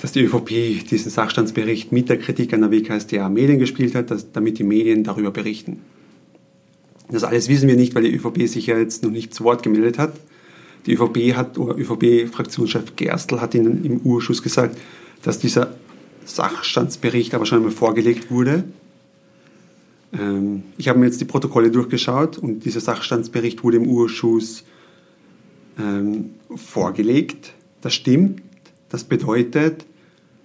dass die ÖVP diesen Sachstandsbericht mit der Kritik an der WKStA Medien gespielt hat, dass, damit die Medien darüber berichten. Das alles wissen wir nicht, weil die ÖVP sich ja jetzt noch nicht zu Wort gemeldet hat. Die ÖVP hat, oder ÖVP-Fraktionschef Gerstl hat Ihnen im Urschuss gesagt, dass dieser Sachstandsbericht aber schon einmal vorgelegt wurde ähm, ich habe mir jetzt die Protokolle durchgeschaut und dieser Sachstandsbericht wurde im Urschuss ähm, vorgelegt. Das stimmt. Das bedeutet,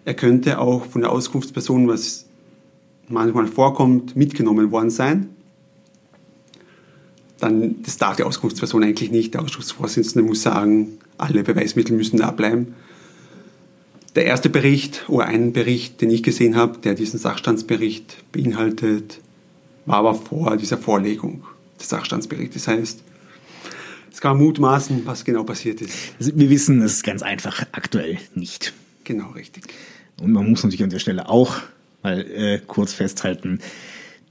er könnte auch von der Auskunftsperson, was manchmal vorkommt, mitgenommen worden sein. Dann, das darf die Auskunftsperson eigentlich nicht. Der Ausschussvorsitzende muss sagen, alle Beweismittel müssen da bleiben. Der erste Bericht oder ein Bericht, den ich gesehen habe, der diesen Sachstandsbericht beinhaltet, war aber vor dieser Vorlegung des Sachstandsberichts. Das heißt, es kann mutmaßen, was genau passiert ist. Also wir wissen es ganz einfach aktuell nicht. Genau, richtig. Und man muss natürlich an der Stelle auch mal äh, kurz festhalten,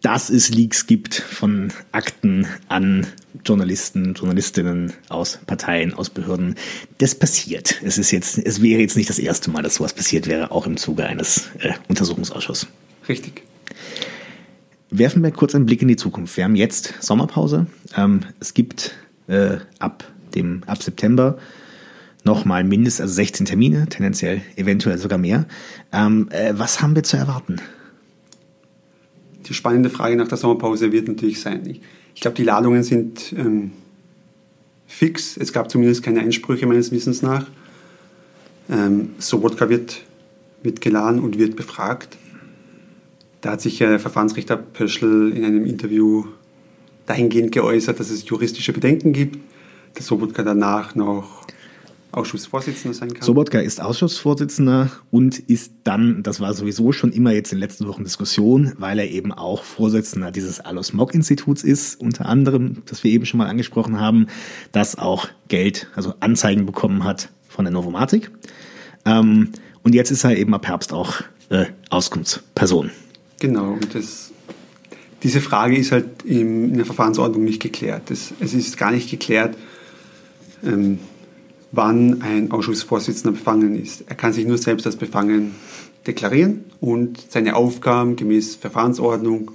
dass es Leaks gibt von Akten an Journalisten, Journalistinnen aus Parteien, aus Behörden. Das passiert. Es ist jetzt, es wäre jetzt nicht das erste Mal, dass sowas passiert wäre, auch im Zuge eines äh, Untersuchungsausschusses. Richtig. Werfen wir kurz einen Blick in die Zukunft. Wir haben jetzt Sommerpause. Ähm, es gibt äh, ab dem ab September nochmal mindestens also 16 Termine, tendenziell eventuell sogar mehr. Ähm, äh, was haben wir zu erwarten? Die spannende Frage nach der Sommerpause wird natürlich sein. Ich, ich glaube, die Ladungen sind ähm, fix. Es gab zumindest keine Einsprüche meines Wissens nach. Ähm, Sobotka wird, wird geladen und wird befragt. Da hat sich äh, Verfahrensrichter Pöschl in einem Interview dahingehend geäußert, dass es juristische Bedenken gibt, dass Sobotka danach noch Ausschussvorsitzender sein kann. Sobotka ist Ausschussvorsitzender und ist dann, das war sowieso schon immer jetzt in den letzten Wochen Diskussion, weil er eben auch Vorsitzender dieses Alos Mock Instituts ist, unter anderem, das wir eben schon mal angesprochen haben, das auch Geld, also Anzeigen bekommen hat von der Novomatic. Ähm, und jetzt ist er eben ab Herbst auch äh, Auskunftsperson. Genau, und das, diese Frage ist halt in der Verfahrensordnung nicht geklärt. Das, es ist gar nicht geklärt, ähm, wann ein Ausschussvorsitzender befangen ist. Er kann sich nur selbst als befangen deklarieren und seine Aufgaben gemäß Verfahrensordnung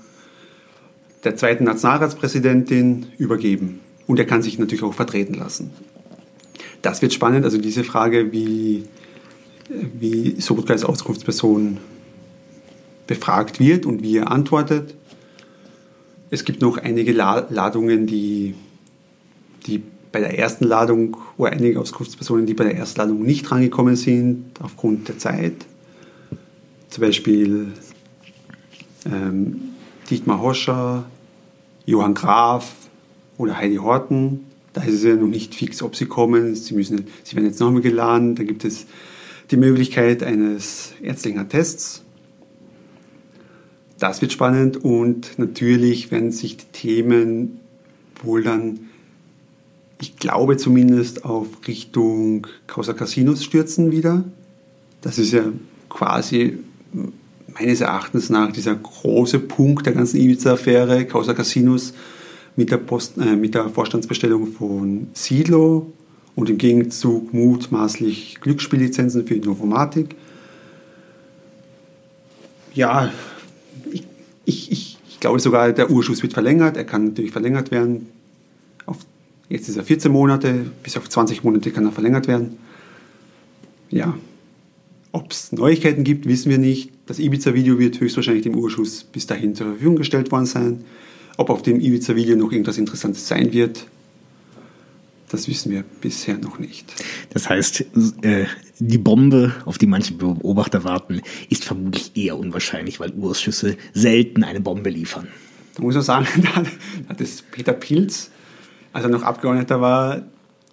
der zweiten Nationalratspräsidentin übergeben. Und er kann sich natürlich auch vertreten lassen. Das wird spannend, also diese Frage, wie, wie Sobotka als Auskunftsperson befragt wird und wie er antwortet. Es gibt noch einige Ladungen, die, die bei der ersten Ladung oder einige Auskunftspersonen, die bei der ersten Ladung nicht rangekommen sind aufgrund der Zeit. Zum Beispiel ähm, Dietmar Hoscher, Johann Graf oder Heidi Horten. Da ist es ja noch nicht fix, ob sie kommen. Sie, müssen, sie werden jetzt nochmal geladen. Da gibt es die Möglichkeit eines ärztlichen Attests das wird spannend und natürlich werden sich die Themen wohl dann, ich glaube zumindest, auf Richtung Causa Casinos stürzen wieder. Das ist ja quasi meines Erachtens nach dieser große Punkt der ganzen Ibiza-Affäre, Causa Casinos, mit der, Post, äh, mit der Vorstandsbestellung von Sidlo und im Gegenzug mutmaßlich Glücksspiellizenzen für Innovomatik. Ja, ich, ich, ich, glaube sogar, der Urschuss wird verlängert. Er kann natürlich verlängert werden. Auf, jetzt ist er 14 Monate, bis auf 20 Monate kann er verlängert werden. Ja, ob es Neuigkeiten gibt, wissen wir nicht. Das Ibiza-Video wird höchstwahrscheinlich dem Urschuss bis dahin zur Verfügung gestellt worden sein. Ob auf dem Ibiza-Video noch irgendwas Interessantes sein wird, das wissen wir bisher noch nicht. Das heißt, äh, die Bombe, auf die manche Beobachter warten, ist vermutlich eher unwahrscheinlich, weil Urschüsse selten eine Bombe liefern. Da muss man sagen, da hat es Peter Pilz, als er noch Abgeordneter war,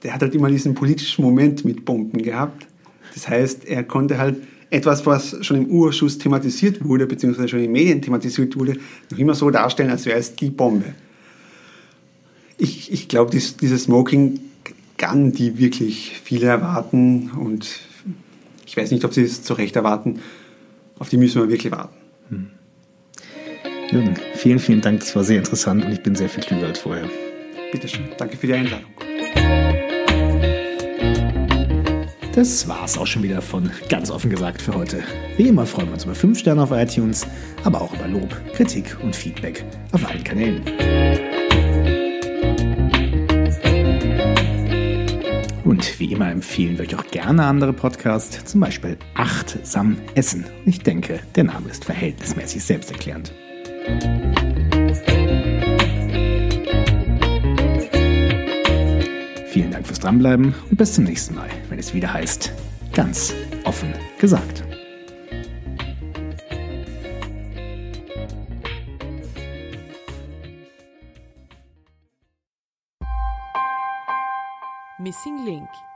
der hat halt immer diesen politischen Moment mit Bomben gehabt. Das heißt, er konnte halt etwas, was schon im Urschuss thematisiert wurde, beziehungsweise schon in den Medien thematisiert wurde, noch immer so darstellen, als wäre es die Bombe. Ich, ich glaube, dies, dieses Smoking Gun, die wirklich viele erwarten und ich weiß nicht, ob sie es zu Recht erwarten, auf die müssen wir wirklich warten. Hm. Jürgen, vielen, vielen Dank, das war sehr interessant und ich bin sehr viel klüger als vorher. Bitteschön, danke für die Einladung. Das war's auch schon wieder von ganz offen gesagt für heute. Wie immer freuen wir uns über 5 Sterne auf iTunes, aber auch über Lob, Kritik und Feedback auf allen Kanälen. Und wie immer empfehlen wir euch auch gerne andere Podcasts, zum Beispiel Achtsam Essen. Ich denke, der Name ist verhältnismäßig selbsterklärend. Vielen Dank fürs Dranbleiben und bis zum nächsten Mal, wenn es wieder heißt, ganz offen gesagt. Missing Link